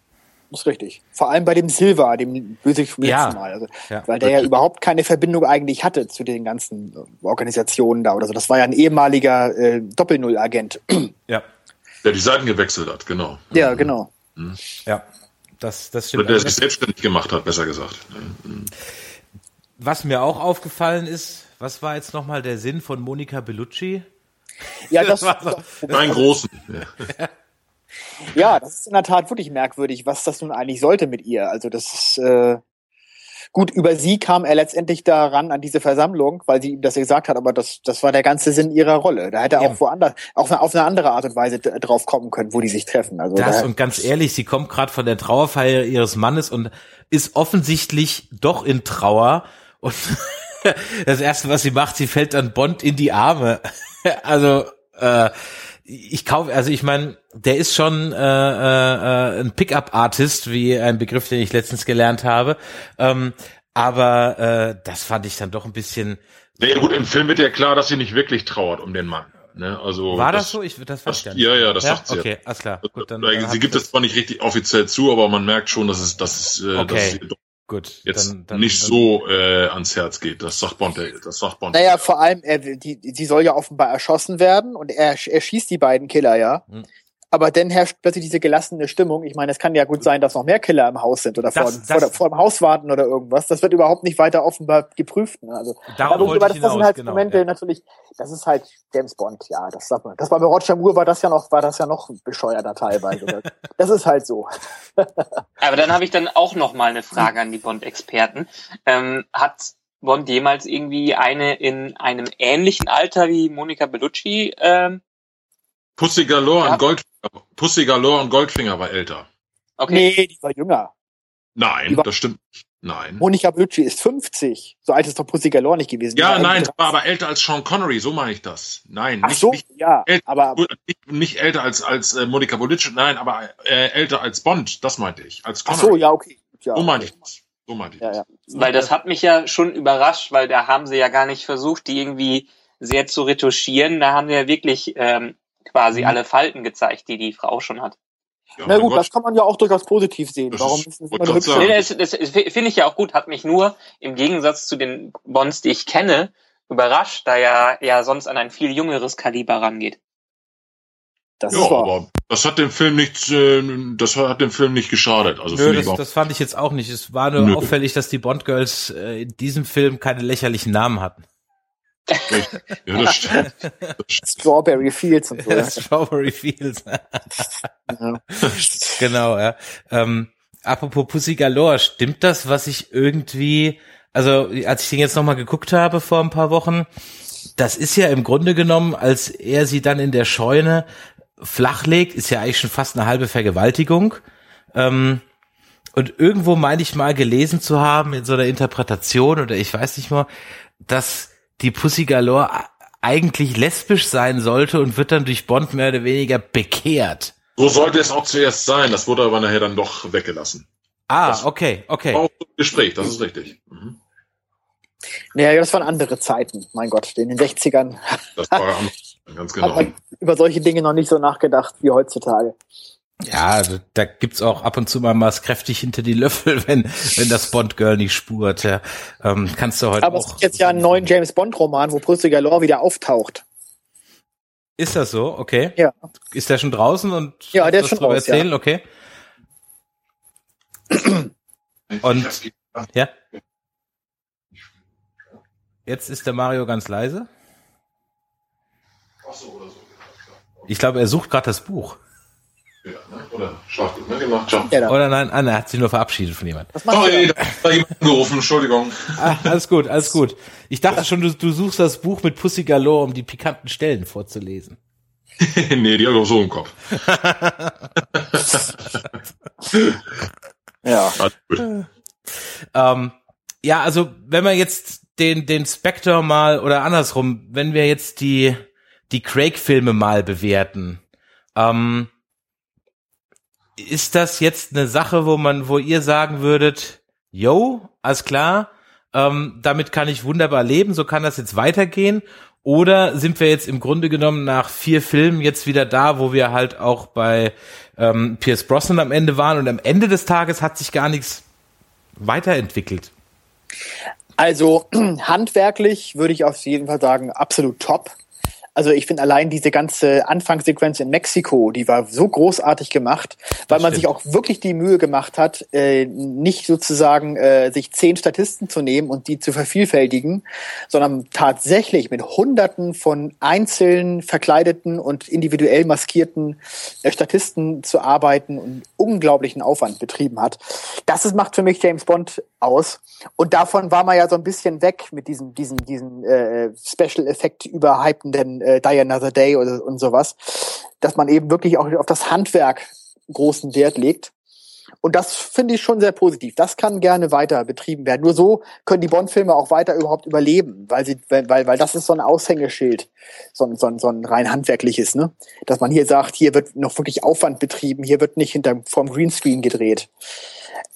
ist richtig. Vor allem bei dem Silva, dem Bösewicht vom ja. letzten Mal. Also, ja. Weil der ja überhaupt keine Verbindung eigentlich hatte zu den ganzen Organisationen da oder so. Das war ja ein ehemaliger äh, Doppel-Null-Agent. Ja. Der die Seiten gewechselt hat, genau. Ja, genau. Mhm. Ja, das, das stimmt. Oder der sich selbstständig gemacht hat, besser gesagt. Mhm. Was mir auch aufgefallen ist, was war jetzt nochmal der Sinn von Monika Bellucci? Ja, das, das war so, großen. Ja. ja, das ist in der Tat wirklich merkwürdig, was das nun eigentlich sollte mit ihr. Also das ist äh, gut, über sie kam er letztendlich daran an diese Versammlung, weil sie ihm das gesagt hat, aber das, das war der ganze Sinn ihrer Rolle. Da hätte er auch woanders, auch auf eine andere Art und Weise drauf kommen können, wo die sich treffen. Also das da, und ganz ehrlich, sie kommt gerade von der Trauerfeier ihres Mannes und ist offensichtlich doch in Trauer und das erste, was sie macht, sie fällt dann Bond in die Arme. also äh, ich kaufe, also ich meine, der ist schon äh, äh, ein Pickup-Artist, wie ein Begriff, den ich letztens gelernt habe. Ähm, aber äh, das fand ich dann doch ein bisschen. Ja, gut, im Film wird ja klar, dass sie nicht wirklich trauert um den Mann. Ne? Also war das, das so? Ich das, das Ja, ja, das ja? sagt sie. Okay, alles klar. Gut, dann, dann sie gibt es zwar nicht richtig offiziell zu, aber man merkt schon, dass es, dass es, äh, okay. dass sie doch Gut, jetzt dann, dann, nicht dann, so äh, ans Herz geht. Das sagt Bond. Das sagt Bond. Naja, vor allem, er, die, die soll ja offenbar erschossen werden und er, er schießt die beiden Killer ja. Hm. Aber dann herrscht plötzlich diese gelassene Stimmung. Ich meine, es kann ja gut sein, dass noch mehr Killer im Haus sind oder das, vor, das, vor, vor, dem Haus warten oder irgendwas. Das wird überhaupt nicht weiter offenbar geprüft. Ne? Also Darum wollte das, das sind halt genau, Momente ja. natürlich. Das ist halt James Bond. Ja, das sagt man. Das war bei Roger Moore war das ja noch war das ja noch bescheuerter teilweise. das ist halt so. Aber dann habe ich dann auch noch mal eine Frage an die Bond-Experten. Ähm, hat Bond jemals irgendwie eine in einem ähnlichen Alter wie Monica Bellucci ähm, Pussy Galore ja. und Gold, Pussy Galore und Goldfinger war älter. Okay. Nee, die war jünger. Nein, war, das stimmt nicht. Nein. Monika Bellucci ist 50. So alt ist doch Pussy Galore nicht gewesen. Ja, nein, war aber älter als Sean Connery, so meine ich das. Nein, Ach nicht, so, nicht, ja, älter, aber nicht, nicht, älter als als äh, Monika Bellucci, nein, aber äh, älter als Bond, das meinte ich, als Connery. Ach so, ja, okay. Ja, so meine okay. ich das. So meinte ich ja, ja. Weil das hat mich ja schon überrascht, weil da haben sie ja gar nicht versucht, die irgendwie sehr zu retuschieren. Da haben sie ja wirklich ähm, quasi mhm. alle Falten gezeigt, die die Frau schon hat. Ja, Na gut, Gott. das kann man ja auch durchaus positiv sehen. Das Warum ist, ist das nee, das, das finde ich ja auch gut, hat mich nur im Gegensatz zu den Bonds, die ich kenne, überrascht, da er ja sonst an ein viel jüngeres Kaliber rangeht. Das ja, aber das hat dem Film nicht, äh, das hat dem Film nicht geschadet. Also Nö, das, das fand ich jetzt auch nicht. Es war nur Nö. auffällig, dass die Bond Girls äh, in diesem Film keine lächerlichen Namen hatten. Ja, das stimmt. Strawberry Fields und so. Ja, Strawberry Fields. Genau, ja. Ähm, apropos Pussy Galore, stimmt das, was ich irgendwie, also als ich den jetzt nochmal geguckt habe vor ein paar Wochen, das ist ja im Grunde genommen, als er sie dann in der Scheune flachlegt, ist ja eigentlich schon fast eine halbe Vergewaltigung. Ähm, und irgendwo meine ich mal gelesen zu haben in so einer Interpretation oder ich weiß nicht mehr, dass die Pussy Galore eigentlich lesbisch sein sollte und wird dann durch Bond mehr oder weniger bekehrt. So sollte es auch zuerst sein, das wurde aber nachher dann doch weggelassen. Ah, Das- okay, okay. Auch im Gespräch, das ist richtig. Mhm. Naja, das waren andere Zeiten, mein Gott. In den 60ern Das war ganz hat genau. man über solche Dinge noch nicht so nachgedacht wie heutzutage. Ja, da, da gibt's auch ab und zu mal was kräftig hinter die Löffel, wenn, wenn das Bond-Girl nicht spurt. Ja. Ähm, kannst du heute Aber es auch. gibt jetzt ja einen neuen James Bond-Roman, wo Pussy Galore wieder auftaucht. Ist das so? Okay. Ja. Ist der schon draußen und Ja, der ist schon drüber raus, ja. erzählen? Okay. Und ja. Jetzt ist der Mario ganz leise. Ich glaube, er sucht gerade das Buch. Ja, ne? Oder Schlafgut, ne? Gemacht, ciao. Ja, da. Oder nein, ah, nein, er hat sich nur verabschiedet von jemand. Sorry, da hat jemand angerufen, Entschuldigung. Ah, alles gut, alles gut. Ich dachte schon, du, du suchst das Buch mit Pussy Galore, um die pikanten Stellen vorzulesen. nee, die hat auch so im Kopf. Ja. Ähm, ja, also wenn wir jetzt den den Spectre mal oder andersrum, wenn wir jetzt die die Craig-Filme mal bewerten, ähm, ist das jetzt eine Sache, wo man, wo ihr sagen würdet, yo, alles klar, ähm, damit kann ich wunderbar leben, so kann das jetzt weitergehen? Oder sind wir jetzt im Grunde genommen nach vier Filmen jetzt wieder da, wo wir halt auch bei ähm, Pierce Brosnan am Ende waren und am Ende des Tages hat sich gar nichts weiterentwickelt? Also handwerklich würde ich auf jeden Fall sagen, absolut top. Also ich finde allein diese ganze Anfangssequenz in Mexiko, die war so großartig gemacht, weil man sich auch wirklich die Mühe gemacht hat, äh, nicht sozusagen äh, sich zehn Statisten zu nehmen und die zu vervielfältigen, sondern tatsächlich mit Hunderten von einzeln verkleideten und individuell maskierten äh, Statisten zu arbeiten und unglaublichen Aufwand betrieben hat. Das ist, macht für mich James Bond aus. Und davon war man ja so ein bisschen weg mit diesem, diesen, diesen äh, Special-Effekt überhypenden äh, Die Another Day oder, und sowas, dass man eben wirklich auch auf das Handwerk großen Wert legt. Und das finde ich schon sehr positiv. Das kann gerne weiter betrieben werden. Nur so können die Bond-Filme auch weiter überhaupt überleben, weil sie, weil, weil, das ist so ein Aushängeschild, so ein, so ein, so ein rein handwerkliches, ne? Dass man hier sagt, hier wird noch wirklich Aufwand betrieben, hier wird nicht hinter vom Greenscreen gedreht.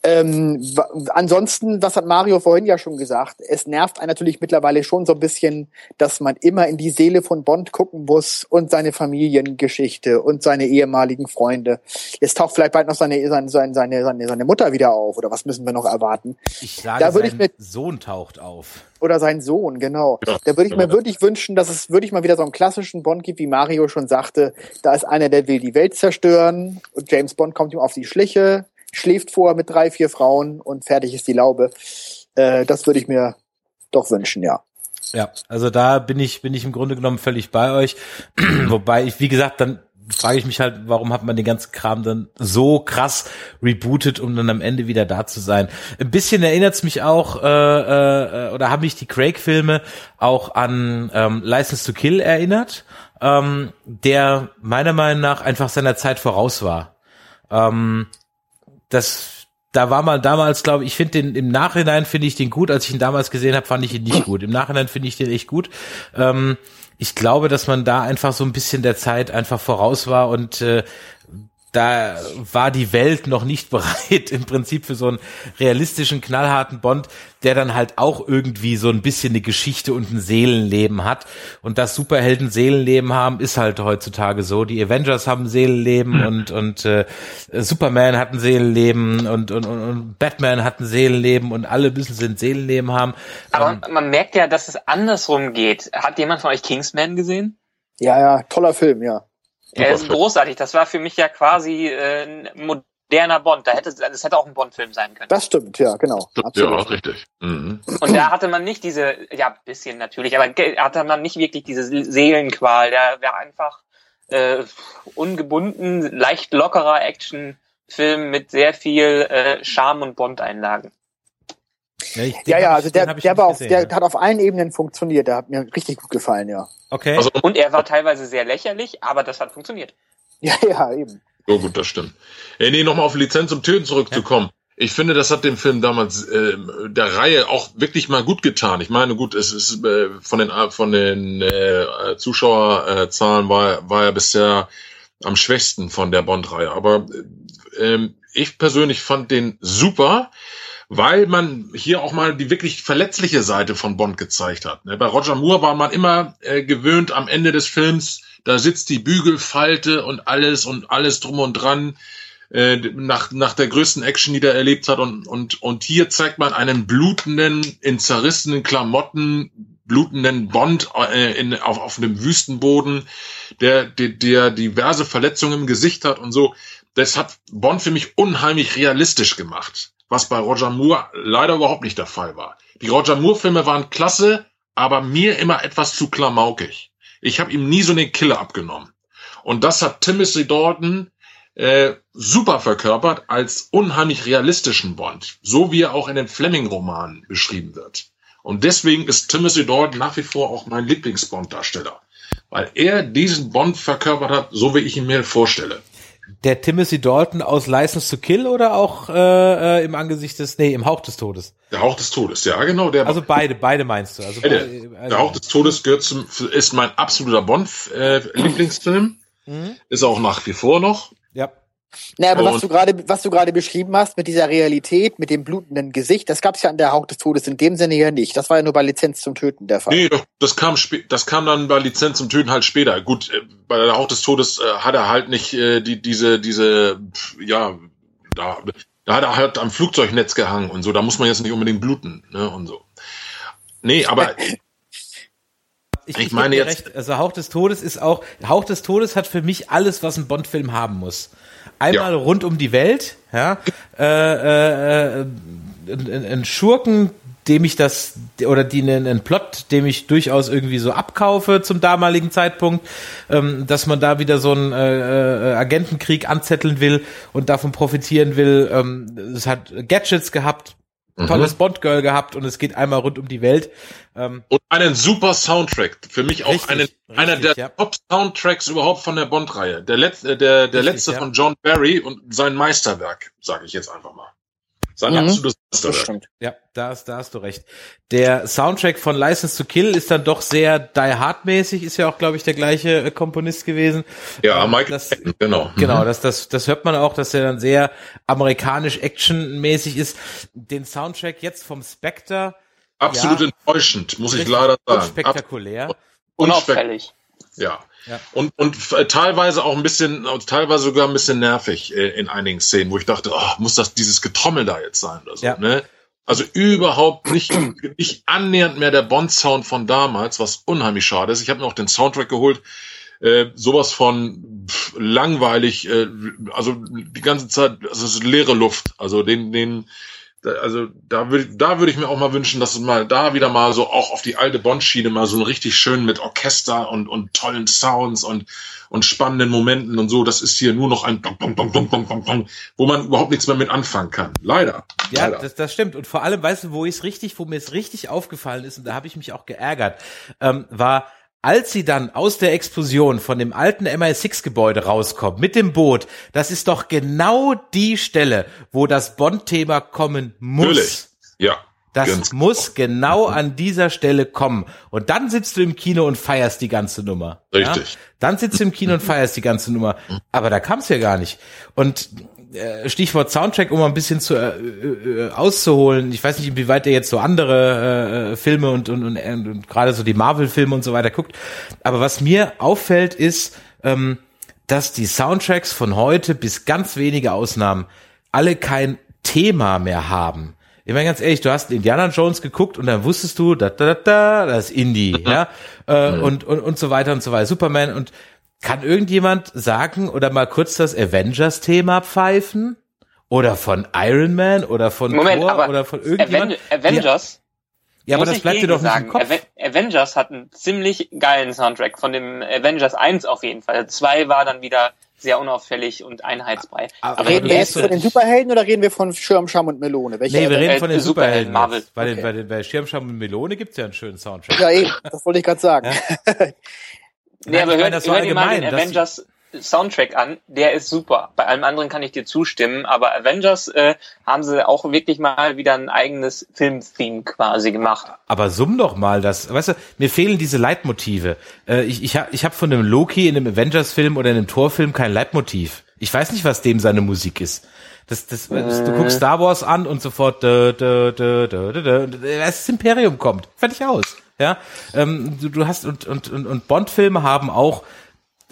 Ähm, ansonsten, das hat Mario vorhin ja schon gesagt, es nervt einen natürlich mittlerweile schon so ein bisschen, dass man immer in die Seele von Bond gucken muss und seine Familiengeschichte und seine ehemaligen Freunde. Jetzt taucht vielleicht bald noch seine, seine, seine, seine, seine, seine Mutter wieder auf oder was müssen wir noch erwarten? Ich sage, Da würde sein ich mit- Sohn taucht auf. Oder sein Sohn, genau. Ja, da würde ich ja. mir wirklich wünschen, dass es wirklich mal wieder so einen klassischen Bond gibt, wie Mario schon sagte. Da ist einer, der will die Welt zerstören und James Bond kommt ihm auf die Schliche, schläft vor mit drei, vier Frauen und fertig ist die Laube. Äh, das würde ich mir doch wünschen, ja. Ja, also da bin ich, bin ich im Grunde genommen völlig bei euch. Wobei ich, wie gesagt, dann frage ich mich halt, warum hat man den ganzen Kram dann so krass rebootet, um dann am Ende wieder da zu sein. Ein bisschen erinnert's mich auch, äh, äh, oder haben mich die Craig-Filme auch an ähm, License to Kill erinnert, ähm, der meiner Meinung nach einfach seiner Zeit voraus war. Ähm, das da war mal damals, glaube ich, finde den im Nachhinein finde ich den gut. Als ich ihn damals gesehen habe, fand ich ihn nicht gut. Im Nachhinein finde ich den echt gut. Ähm, ich glaube, dass man da einfach so ein bisschen der Zeit einfach voraus war und äh, da war die Welt noch nicht bereit im Prinzip für so einen realistischen, knallharten Bond, der dann halt auch irgendwie so ein bisschen eine Geschichte und ein Seelenleben hat. Und das Superhelden Seelenleben haben, ist halt heutzutage so. Die Avengers haben Seelenleben und, und äh, Superman hat ein Seelenleben und, und, und, und Batman hat ein Seelenleben und alle müssen sie ein Seelenleben haben. Aber Ähm, man merkt ja, dass es andersrum geht. Hat jemand von euch Kingsman gesehen? Ja, ja, toller Film, ja. Er ist großartig. Das war für mich ja quasi äh, ein moderner Bond. Da hätte das hätte auch ein Bond-Film sein können. Das stimmt, ja, genau. Ja, Absolut. richtig. Mhm. Und da hatte man nicht diese, ja, bisschen natürlich, aber hatte man nicht wirklich diese Seelenqual. Der wäre einfach äh, ungebunden, leicht lockerer Actionfilm mit sehr viel äh, Charme und Bond-Einlagen. Ja, ich- Ja, ja, also ich- der, der war auf, der ja. hat auf allen Ebenen funktioniert. Der hat mir richtig gut gefallen, ja. Okay. Also, Und er war teilweise sehr lächerlich, aber das hat funktioniert. Ja, ja, eben. So gut, das stimmt. Ey, nee, nochmal auf Lizenz zum Töten zurückzukommen. Ja. Ich finde, das hat dem Film damals äh, der Reihe auch wirklich mal gut getan. Ich meine, gut, es ist äh, von den von den äh, Zuschauerzahlen war war er bisher am schwächsten von der Bond-Reihe. Aber äh, ich persönlich fand den super, weil man hier auch mal die wirklich verletzliche Seite von Bond gezeigt hat. Ne? Bei Roger Moore war man immer äh, gewöhnt am Ende des Films, da sitzt die Bügelfalte und alles und alles drum und dran äh, nach, nach der größten Action, die er erlebt hat. Und, und, und hier zeigt man einen blutenden, in zerrissenen Klamotten, blutenden Bond äh, in, auf, auf einem Wüstenboden, der, der, der diverse Verletzungen im Gesicht hat und so. Das hat Bond für mich unheimlich realistisch gemacht, was bei Roger Moore leider überhaupt nicht der Fall war. Die Roger Moore-Filme waren klasse, aber mir immer etwas zu klamaukig. Ich habe ihm nie so den Killer abgenommen. Und das hat Timothy Dalton äh, super verkörpert als unheimlich realistischen Bond, so wie er auch in den Fleming-Romanen beschrieben wird. Und deswegen ist Timothy Dalton nach wie vor auch mein Lieblings-Bond-Darsteller, weil er diesen Bond verkörpert hat, so wie ich ihn mir vorstelle. Der Timothy Dalton aus License to Kill oder auch äh, äh im Angesicht des, nee, im Hauch des Todes? Der Hauch des Todes, ja genau. Der also beide, beide meinst du? Also der, also der Hauch des Todes gehört zum, ist mein absoluter Bond-Lieblingsfilm. Äh, mhm. Ist auch nach wie vor noch. Ja. Na, aber was du gerade, was du gerade beschrieben hast mit dieser Realität, mit dem blutenden Gesicht, das gab's ja an der Hauch des Todes in dem Sinne ja nicht. Das war ja nur bei Lizenz zum Töten der Fall. Nee, doch, das kam das kam dann bei Lizenz zum Töten halt später. Gut, äh, bei der Hauch des Todes äh, hat er halt nicht äh, die diese diese ja da da hat er halt am Flugzeugnetz gehangen und so. Da muss man jetzt nicht unbedingt bluten ne und so. Nee, aber ich, ich, meine jetzt recht. also Hauch des Todes ist auch Hauch des Todes hat für mich alles, was ein Bond-Film haben muss einmal ja. rund um die Welt, ja, äh, äh, äh ein, Schurken, dem ich das oder die einen Plot, dem ich durchaus irgendwie so abkaufe zum damaligen Zeitpunkt, ähm, dass man da wieder so einen äh, äh, Agentenkrieg anzetteln will und davon profitieren will. Ähm, es hat Gadgets gehabt, Mhm. Tolles Bond-Girl gehabt und es geht einmal rund um die Welt. Ähm, und einen super Soundtrack. Für mich auch richtig, einen, richtig, einer der ja. Top-Soundtracks überhaupt von der Bond-Reihe. Der, letzte, der, der richtig, letzte ja. von John Barry und sein Meisterwerk, sage ich jetzt einfach mal. Sein mhm. absolutes Meisterwerk. Ja, da hast, da hast du recht. Der Soundtrack von License to Kill ist dann doch sehr Die Hard-mäßig, ist ja auch, glaube ich, der gleiche äh, Komponist gewesen. Ja, ähm, Michael das, genau. Genau, mhm. das, das, das hört man auch, dass er dann sehr amerikanisch actionmäßig ist. Den Soundtrack jetzt vom Spectre. Absolut ja, enttäuschend, muss ich leider sagen. Spektakulär. Unauffällig. Ja. ja. Und, und äh, teilweise auch ein bisschen, teilweise sogar ein bisschen nervig äh, in einigen Szenen, wo ich dachte, oh, muss das dieses Getrommel da jetzt sein oder so, ja. ne? Also überhaupt nicht, nicht annähernd mehr der Bond-Sound von damals, was unheimlich schade ist. Ich habe mir auch den Soundtrack geholt. Äh, sowas von pff, langweilig, äh, also die ganze Zeit, also es ist leere Luft. Also den, den, also da würde da würde ich mir auch mal wünschen, dass es mal da wieder mal so auch auf die alte Bond-Schiene mal so richtig schön mit Orchester und und tollen Sounds und und spannenden Momenten und so. Das ist hier nur noch ein Dong, Dong, Dong, Dong, Dong, Dong, Dong, wo man überhaupt nichts mehr mit anfangen kann. Leider. Ja, Leider. Das, das stimmt. Und vor allem, weißt du, wo es richtig, wo mir es richtig aufgefallen ist und da habe ich mich auch geärgert, ähm, war als sie dann aus der Explosion von dem alten MI6-Gebäude rauskommt mit dem Boot, das ist doch genau die Stelle, wo das Bond-Thema kommen muss. Natürlich. Ja. Das muss genau an dieser Stelle kommen. Und dann sitzt du im Kino und feierst die ganze Nummer. Richtig. Ja? Dann sitzt du im Kino und feierst die ganze Nummer. Aber da kam es ja gar nicht. Und Stichwort Soundtrack, um mal ein bisschen zu äh, äh, auszuholen. Ich weiß nicht, inwieweit der jetzt so andere äh, Filme und, und, und, und gerade so die Marvel-Filme und so weiter guckt. Aber was mir auffällt, ist, ähm, dass die Soundtracks von heute bis ganz wenige Ausnahmen alle kein Thema mehr haben. Ich meine ganz ehrlich, du hast Indiana Jones geguckt und dann wusstest du, da da da da, das ist Indie, mhm. ja, äh, mhm. und und und so weiter und so weiter. Superman und kann irgendjemand sagen oder mal kurz das Avengers-Thema pfeifen? Oder von Iron Man oder von Moment, Thor oder von irgendjemand? Avengers? Ja, aber das bleibt dir doch nicht sagen. im Kopf. Avengers hat einen ziemlich geilen Soundtrack. Von dem Avengers 1 auf jeden Fall. 2 war dann wieder sehr unauffällig und einheitsbrei. Aber, aber reden wir jetzt von den Superhelden oder reden wir von Schirmscham und Melone? Welche nee, wir reden von den äh, Superhelden. Marvel. Bei, okay. den, bei, den, bei Schirmscham und Melone gibt's ja einen schönen Soundtrack. Ja, eben, das wollte ich gerade sagen. Ja? Nee, aber hört, das hört ihr mal den Avengers, Soundtrack an, der ist super. Bei allem anderen kann ich dir zustimmen, aber Avengers äh, haben sie auch wirklich mal wieder ein eigenes Filmtheme quasi gemacht. Aber summ doch mal das, weißt du, mir fehlen diese Leitmotive. Äh, ich ich habe ich hab von einem Loki in einem Avengers-Film oder in einem Torfilm kein Leitmotiv. Ich weiß nicht, was dem seine Musik ist. Das, das, das, du guckst Star Wars an und sofort dö, dö, dö, dö, dö, dö, das Imperium kommt. Fertig aus. Ja, ähm, du, du hast und und und, und Bond-Filme haben auch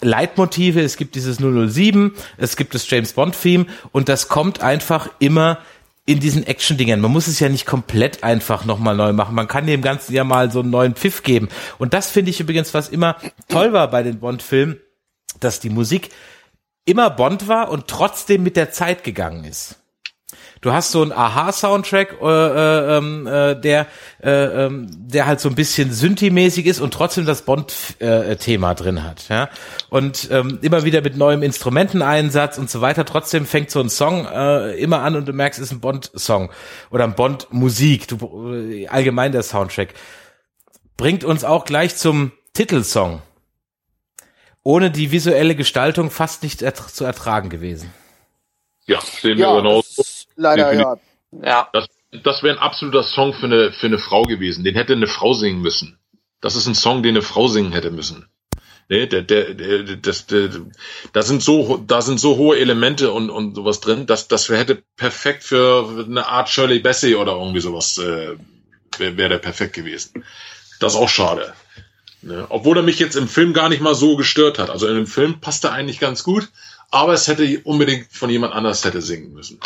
Leitmotive. Es gibt dieses 007, es gibt das James Bond-Theme und das kommt einfach immer in diesen Action-Dingern. Man muss es ja nicht komplett einfach nochmal neu machen. Man kann dem Ganzen ja mal so einen neuen Pfiff geben. Und das finde ich übrigens, was immer toll war bei den Bond-Filmen, dass die Musik immer Bond war und trotzdem mit der Zeit gegangen ist. Du hast so einen Aha-Soundtrack, äh, äh, ähm, äh, der, äh, äh, der halt so ein bisschen Synthi-mäßig ist und trotzdem das Bond-Thema drin hat. Ja? Und ähm, immer wieder mit neuem Instrumenteneinsatz und so weiter. Trotzdem fängt so ein Song äh, immer an und du merkst, es ist ein Bond-Song oder ein Bond-Musik. Du äh, allgemein der Soundtrack bringt uns auch gleich zum Titelsong. Ohne die visuelle Gestaltung fast nicht ertra zu ertragen gewesen. Ja, sehen wir ja, genau. Leider, ja. Ja. Das, das wäre ein absoluter Song für eine, für eine Frau gewesen. Den hätte eine Frau singen müssen. Das ist ein Song, den eine Frau singen hätte müssen. Nee, der, der, der, das, der, da sind so, da sind so hohe Elemente und, und sowas drin, dass das hätte perfekt für eine Art Shirley Bassey oder irgendwie sowas, äh, wäre wär der perfekt gewesen. Das ist auch schade. Ne? Obwohl er mich jetzt im Film gar nicht mal so gestört hat. Also in dem Film passt er eigentlich ganz gut, aber es hätte unbedingt von jemand anders hätte singen müssen.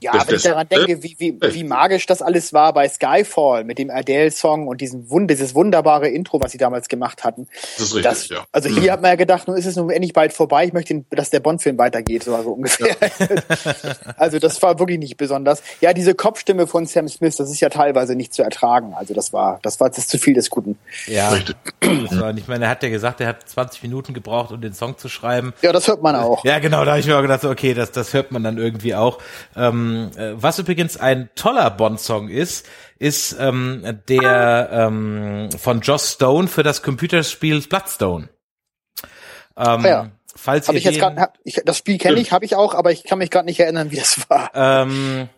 Ja, das, wenn ich daran denke, wie, wie, wie magisch das alles war bei Skyfall mit dem Adele-Song und diesem Wund dieses wunderbare Intro, was sie damals gemacht hatten. Das ist richtig, das, ja. Also hier hat man ja gedacht, nun ist es nun endlich bald vorbei, ich möchte, dass der Bond-Film weitergeht, so also ungefähr. Ja. also das war wirklich nicht besonders. Ja, diese Kopfstimme von Sam Smith, das ist ja teilweise nicht zu ertragen. Also das war, das war jetzt zu viel des Guten. Ja. Das war, ich meine, er hat ja gesagt, er hat 20 Minuten gebraucht, um den Song zu schreiben. Ja, das hört man auch. Ja, genau, da habe ich mir auch gedacht, okay, das, das hört man dann irgendwie auch. Ähm, ähm, was übrigens ein toller Bond-Song ist, ist ähm, der ähm, von Joss Stone für das Computerspiel Bloodstone. Ähm, ja. Falls hab ihr ich jetzt grad, hab, ich, das Spiel kenne ich, habe ich auch, aber ich kann mich gerade nicht erinnern, wie das war. Ähm,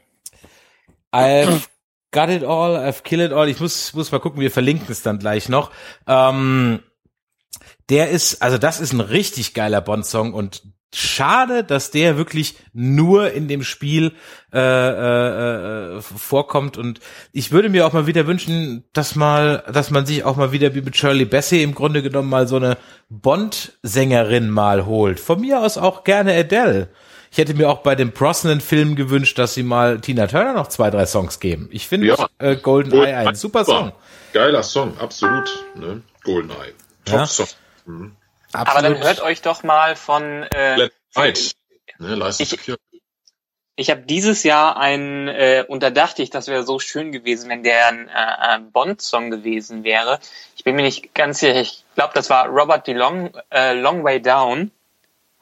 I've got it all, I've killed it all. Ich muss muss mal gucken, wir verlinken es dann gleich noch. Ähm, der ist, also das ist ein richtig geiler Bond-Song und schade, dass der wirklich nur in dem Spiel äh, äh, äh, vorkommt und ich würde mir auch mal wieder wünschen, dass mal, dass man sich auch mal wieder wie mit Shirley Bassey im Grunde genommen mal so eine Bond-Sängerin mal holt. Von mir aus auch gerne Adele. Ich hätte mir auch bei dem Brosnan-Film gewünscht, dass sie mal Tina Turner noch zwei, drei Songs geben. Ich finde ja. äh, Golden Eye ein super Song. Geiler Song, absolut. Ne? Golden Eye. Top ja. Song. Mhm. Absolut. Aber dann hört euch doch mal von äh, Light. Ne, ich, ich habe dieses Jahr ein, äh, und da dachte ich, das wäre so schön gewesen, wenn der ein äh, Bond-Song gewesen wäre. Ich bin mir nicht ganz sicher, ich glaube, das war Robert DeLong, äh, Long Way Down.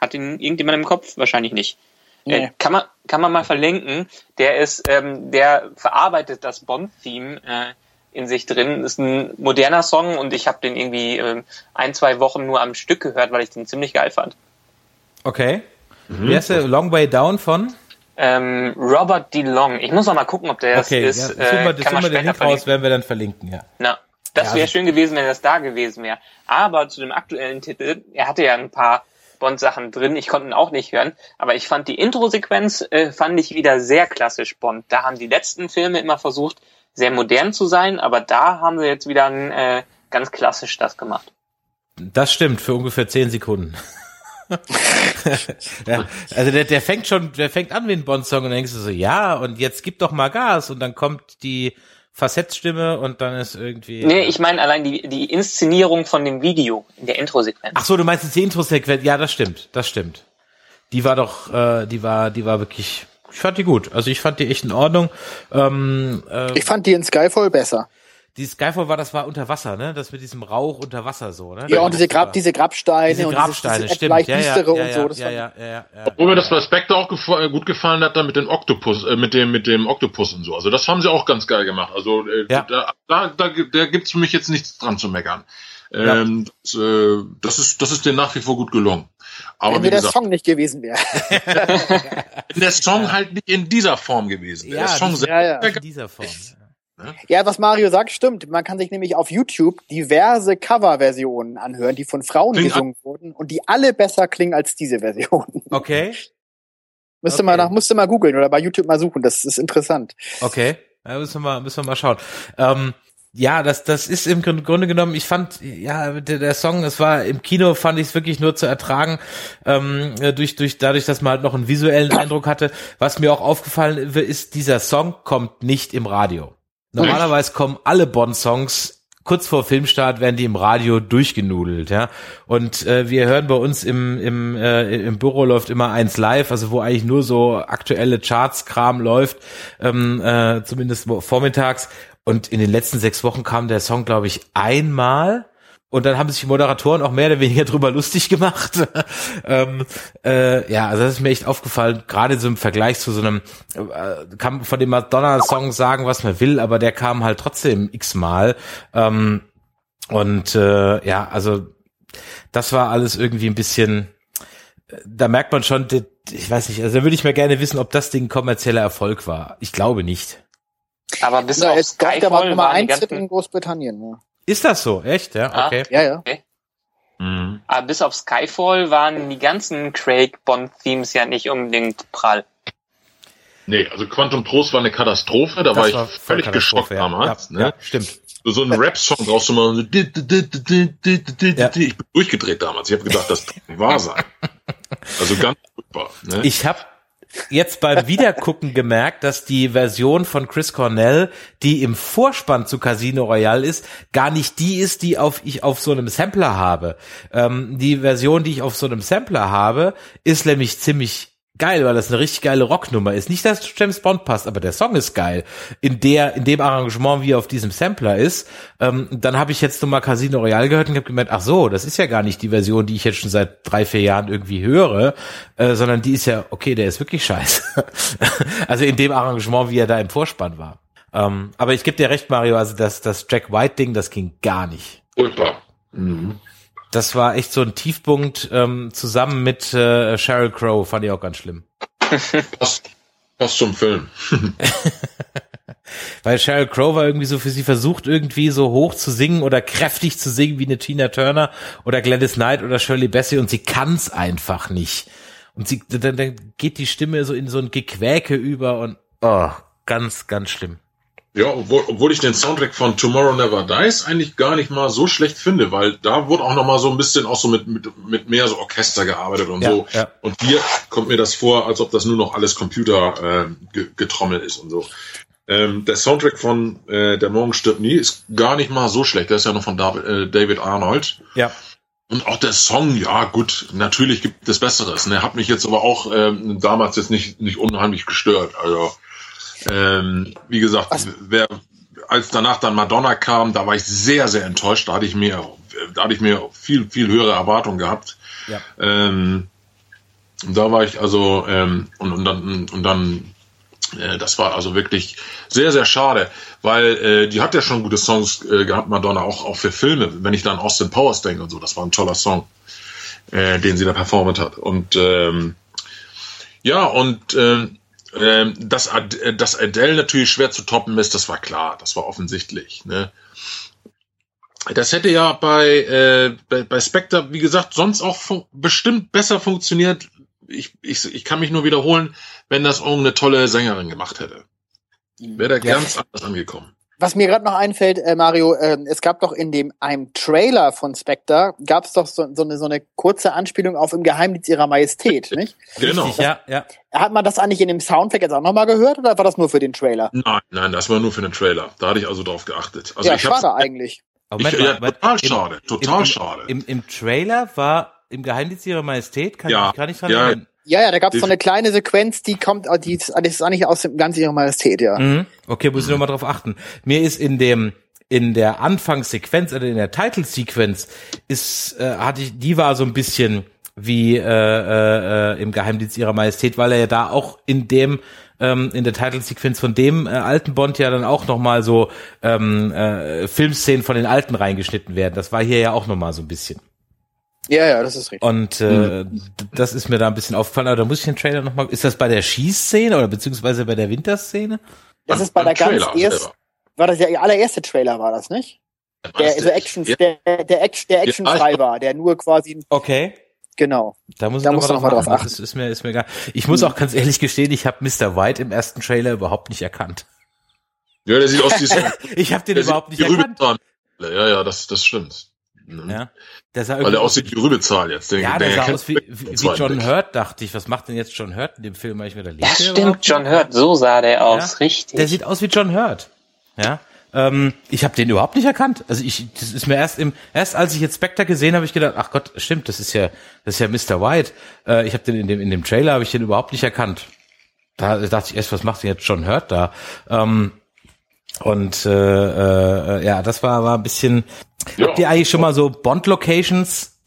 Hat ihn irgendjemand im Kopf? Wahrscheinlich nicht. Äh, nee. Äh, kann man kann man mal verlinken. Der ist, ähm, der verarbeitet das Bond-Theme äh, in sich drin. Ist ein moderner Song und ich habe den irgendwie ähm, ein, zwei Wochen nur am Stück gehört, weil ich den ziemlich geil fand. Okay. Mhm. Wie heißt der? Long Way Down von? Ähm, Robert DeLong. Ich muss noch mal gucken, ob der okay, ist. Ja, suchen wir, äh, kann man den Link raus, werden wir dann verlinken, ja. Na, das ja, wäre also schön gewesen, wenn das da gewesen wäre. Aber zu dem aktuellen Titel, er hatte ja ein paar Bond-Sachen drin. Ich konnte ihn auch nicht hören, aber ich fand die Intro-Sequenz äh, fand ich wieder sehr klassisch Bond. Da haben die letzten Filme immer versucht, sehr modern zu sein, aber da haben sie jetzt wieder ein, äh, ganz klassisch das gemacht. Das stimmt, für ungefähr zehn Sekunden. ja, also der, der fängt schon, der fängt an wie ein Bond-Song und dann denkst du so, ja, und jetzt gib doch mal Gas und dann kommt die Facettstimme und dann ist irgendwie. Nee, ich meine allein die, die Inszenierung von dem Video in der Intro-Sequenz. Ach so, du meinst jetzt die Intro-Sequenz? Ja, das stimmt, das stimmt. Die war doch, äh, die war, die war wirklich ich fand die gut. Also ich fand die echt in Ordnung. Ähm, äh, ich fand die in Skyfall besser. Die Skyfall war, das war unter Wasser, ne? Das mit diesem Rauch unter Wasser so, ne? Ja, und diese Grab, diese Grabsteine diese Grabsteine, und diese, stimmt. Ja, ja, ja, und so. Das ja, ja, ja, ja, ja, Obwohl mir das bei Spectre auch gefa äh, gut gefallen hat, dann mit dem Oktopus, äh, mit dem, mit dem Oktopus und so. Also das haben sie auch ganz geil gemacht. Also äh, ja. da, da, da, da gibt's für mich jetzt nichts dran zu meckern. Ähm, ja. das, äh, das ist, das ist dir nach wie vor gut gelungen. Aber Wenn wie mir der gesagt, Song nicht gewesen wäre. wenn der Song halt nicht in dieser Form gewesen wäre. Ja, der Song das- selber Ja, ja. In dieser Form. Ja, was Mario sagt, stimmt. Man kann sich nämlich auf YouTube diverse Coverversionen anhören, die von Frauen Klingt gesungen wurden und die alle besser klingen als diese Version. Okay, Müsste Okay. mal nach, musste mal googeln oder bei YouTube mal suchen. Das ist interessant. okay. Ja, müssen wir mal, müssen wir mal schauen. Ähm, ja, das, das ist im Grund- Grunde genommen, ich fand, ja, der, der Song, es war im Kino, fand ich es wirklich nur zu ertragen, ähm, äh, durch, durch, dadurch, dass man halt noch einen visuellen Eindruck hatte. Was mir auch aufgefallen ist, dieser Song kommt nicht im Radio. Normalerweise kommen alle Bond-Songs kurz vor Filmstart werden die im Radio durchgenudelt, ja. Und äh, wir hören bei uns im im äh, im Büro läuft immer eins live, also wo eigentlich nur so aktuelle Charts-Kram läuft, ähm, äh, zumindest vormittags. Und in den letzten sechs Wochen kam der Song, glaube ich, einmal. Und dann haben sich die Moderatoren auch mehr oder weniger drüber lustig gemacht. ähm, äh, ja, also das ist mir echt aufgefallen, gerade so im Vergleich zu so einem, äh, kann von dem Madonna-Song sagen, was man will, aber der kam halt trotzdem x-mal. Ähm, und äh, ja, also das war alles irgendwie ein bisschen, da merkt man schon, ich weiß nicht, also da würde ich mir gerne wissen, ob das Ding kommerzieller Erfolg war. Ich glaube nicht. Aber bis Ja, auf es gab, war Skyfall Nummer waren die eins Hit ganzen, in Großbritannien. Ja, Ist das so? Echt? Ja, Ah. okay. ja. ja. Mhm. aber bis auf Skyfall waren die ganzen Craig Bond Themes ja nicht unbedingt prall. Nee, also Quantum Trost war eine Katastrophe, da Das war ich voll völlig geschockt ja. damals. Ja, ne? ja, stimmt. So, so einen Rap-Song brauchst du mal so, di- di- di- di- di- di- di- Ja. ich bin durchgedreht damals. Ich habe gedacht, das kann nicht wahr sein. Also ganz furchtbar. Ne? Ich habe jetzt beim Wiedergucken gemerkt, dass die Version von Chris Cornell, die im Vorspann zu Casino Royale ist, gar nicht die ist, die auf ich auf so einem Sampler habe. Ähm, die Version, die ich auf so einem Sampler habe, ist nämlich ziemlich geil, weil das eine richtig geile Rocknummer ist. Nicht, dass James Bond passt, aber der Song ist geil. In der, in dem Arrangement, wie er auf diesem Sampler ist. Ähm, dann habe ich jetzt nochmal Casino Royale gehört und habe gemerkt, ach so, das ist ja gar nicht die Version, die ich jetzt schon seit drei, vier Jahren irgendwie höre, äh, sondern die ist ja, okay, der ist wirklich scheiße. also in dem Arrangement, wie er da im Vorspann war. Ähm, aber ich gebe dir recht, Mario, also das, das Jack White-Ding, das ging gar nicht. Furchtbar. Mhm. Das war echt so ein Tiefpunkt ähm, zusammen mit äh, Sheryl Crow, fand ich auch ganz schlimm. Passt, passt zum Film. Weil Sheryl Crow war irgendwie so für sie versucht, irgendwie so hoch zu singen oder kräftig zu singen wie eine Tina Turner oder Gladys Knight oder Shirley Bassey und sie kann's einfach nicht. Und sie, dann, dann geht die Stimme so in so ein Gequäke über und oh, ganz, ganz schlimm. Ja, obwohl, obwohl ich den Soundtrack von Tomorrow Never Dies eigentlich gar nicht mal so schlecht finde, weil da wurde auch noch mal so ein bisschen auch so mit, mit, mit mehr so Orchester gearbeitet und Ja, so. ja. Und hier kommt mir das vor, als ob das nur noch alles Computer äh, ge- getrommelt ist und so. Ähm, der Soundtrack von äh, Der Morgen stirbt nie ist gar nicht mal so schlecht. Der ist ja noch von David, äh, David Arnold. Ja. Und auch der Song, ja gut, natürlich gibt es Besseres. Ne? Hat mich jetzt aber auch ähm, damals jetzt nicht, nicht unheimlich gestört. Also ähm, wie gesagt, Was? wer, als danach dann Madonna kam, da war ich sehr, sehr enttäuscht. Da hatte ich mir, da hatte ich mir viel, viel höhere Erwartungen gehabt. Ja. Ähm, und da war ich also ähm, und, und dann und dann äh, das war also wirklich sehr sehr schade, weil äh, die hat ja schon gute Songs äh, gehabt Madonna auch auch für Filme. Wenn ich dann Austin Powers denke und so, das war ein toller Song, äh, den sie da performt hat. Und ähm, ja und ähm, ähm, dass, Ad äh, dass Adele natürlich schwer zu toppen ist, das war klar, das war offensichtlich. Ne? Das hätte ja bei, äh, bei, bei Spectre, wie gesagt, sonst auch bestimmt besser funktioniert. Ich, ich, ich kann mich nur wiederholen, wenn das irgendeine tolle Sängerin gemacht hätte. Wäre der Ja. ganz anders angekommen. Was mir gerade noch einfällt, äh, Mario, äh, es gab doch in dem einem Trailer von Spectre, gab es doch so, so, eine, so eine kurze Anspielung auf Im Geheimdienst ihrer Majestät, nicht? Genau. Richtig, ja, ja. Hat man das eigentlich in dem Soundtrack jetzt auch nochmal gehört oder war das nur für den Trailer? Nein, nein, das war nur für den Trailer. Da hatte ich also drauf geachtet. Also ja, ich schade eigentlich. Aber Ich, Moment ja, mal, total im- schade, total im, schade. Im, Im Trailer war im Geheimdienst ihrer Majestät, kann Ja, ich mich gar nicht dran ja. erinnern. Ja, ja, da gab es so eine kleine Sequenz, die kommt, äh, die ist, die ist eigentlich aus dem ganz ihrer Majestät, ja. Mhm. Okay, muss ich noch mal drauf achten. Mir ist in dem in der Anfangssequenz oder in der Title-Sequenz ist äh, hatte ich die war so ein bisschen wie äh, äh, im Geheimdienst ihrer Majestät, weil er ja da auch in dem ähm, in der Title-Sequenz von dem äh, alten Bond ja dann auch noch mal so ähm, äh, Filmszenen von den alten reingeschnitten werden. Das war hier ja auch noch mal so ein bisschen. Ja, ja, das ist richtig. Und äh, das ist mir da ein bisschen aufgefallen, aber da muss ich den Trailer nochmal. Ist das bei der Schießszene oder beziehungsweise bei der Winterszene? Das ist bei der ganz ersten, war das der allererste Trailer, war das nicht? Der so Action, Ja. der, der Action, der actionfrei ich- war, der nur quasi, Okay. genau. Da muss ich Da noch musst mal du noch mal drauf achten. Das ist mir, ist mir egal. Ich muss auch ganz ehrlich gestehen, ich habe Mr. White im ersten Trailer überhaupt nicht erkannt. Ja, der sieht aus wie so- Ich habe den überhaupt nicht erkannt. Ja, ja, das, das stimmt. Mhm. Ja. Der sah Weil irgendwie der aussieht wie Rübezahl jetzt. Der, Ja, der sah aus wie, den wie, wie John. Hurt, dachte ich. Was macht denn jetzt John Hurt in dem Film? Ich mir da der stimmt, überhaupt? John Hurt, so sah der aus, Ja, richtig. Der sieht aus wie John Hurt. Ja. Ähm, ich habe den überhaupt nicht erkannt. Also ich, das ist mir erst im, erst als ich jetzt Spectre gesehen habe, ich gedacht, ach Gott, stimmt, das ist ja, das ist ja Mr. White. Äh, ich habe den in dem in dem Trailer habe ich den überhaupt nicht erkannt. Da dachte ich erst, was macht denn jetzt John Hurt da? Ähm, und äh, äh, ja, das war war ein bisschen. Ja. Habt ihr eigentlich schon mal so Bond-Locations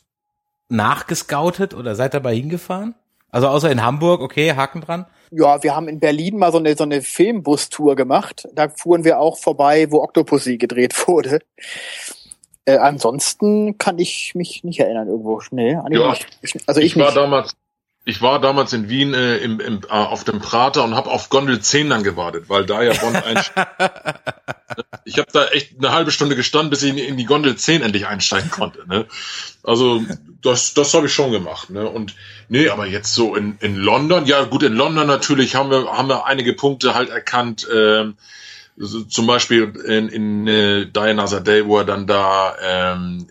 nachgescoutet oder seid dabei hingefahren? Also außer in Hamburg, okay, Haken dran. Ja, wir haben in Berlin mal so eine, so eine Filmbus-Tour gemacht. Da fuhren wir auch vorbei, wo Octopussy gedreht wurde. Äh, ansonsten kann ich mich nicht erinnern irgendwo. Nee, Ja. Ich, also ich, Ich war nicht. damals, ich war damals in Wien äh, im, im, äh, auf dem Prater und habe auf Gondel 10 dann gewartet, weil da ja Bond einsteigt. ich habe da echt eine halbe Stunde gestanden, bis ich in, in die Gondel 10 endlich einsteigen konnte. Ne? Also das, das habe ich schon gemacht. Ne? Und nee, aber jetzt so in, in London, ja gut, in London natürlich haben wir, haben wir einige Punkte halt erkannt. Ähm, so, zum Beispiel in, in äh, Another Day, wo er dann da ähm,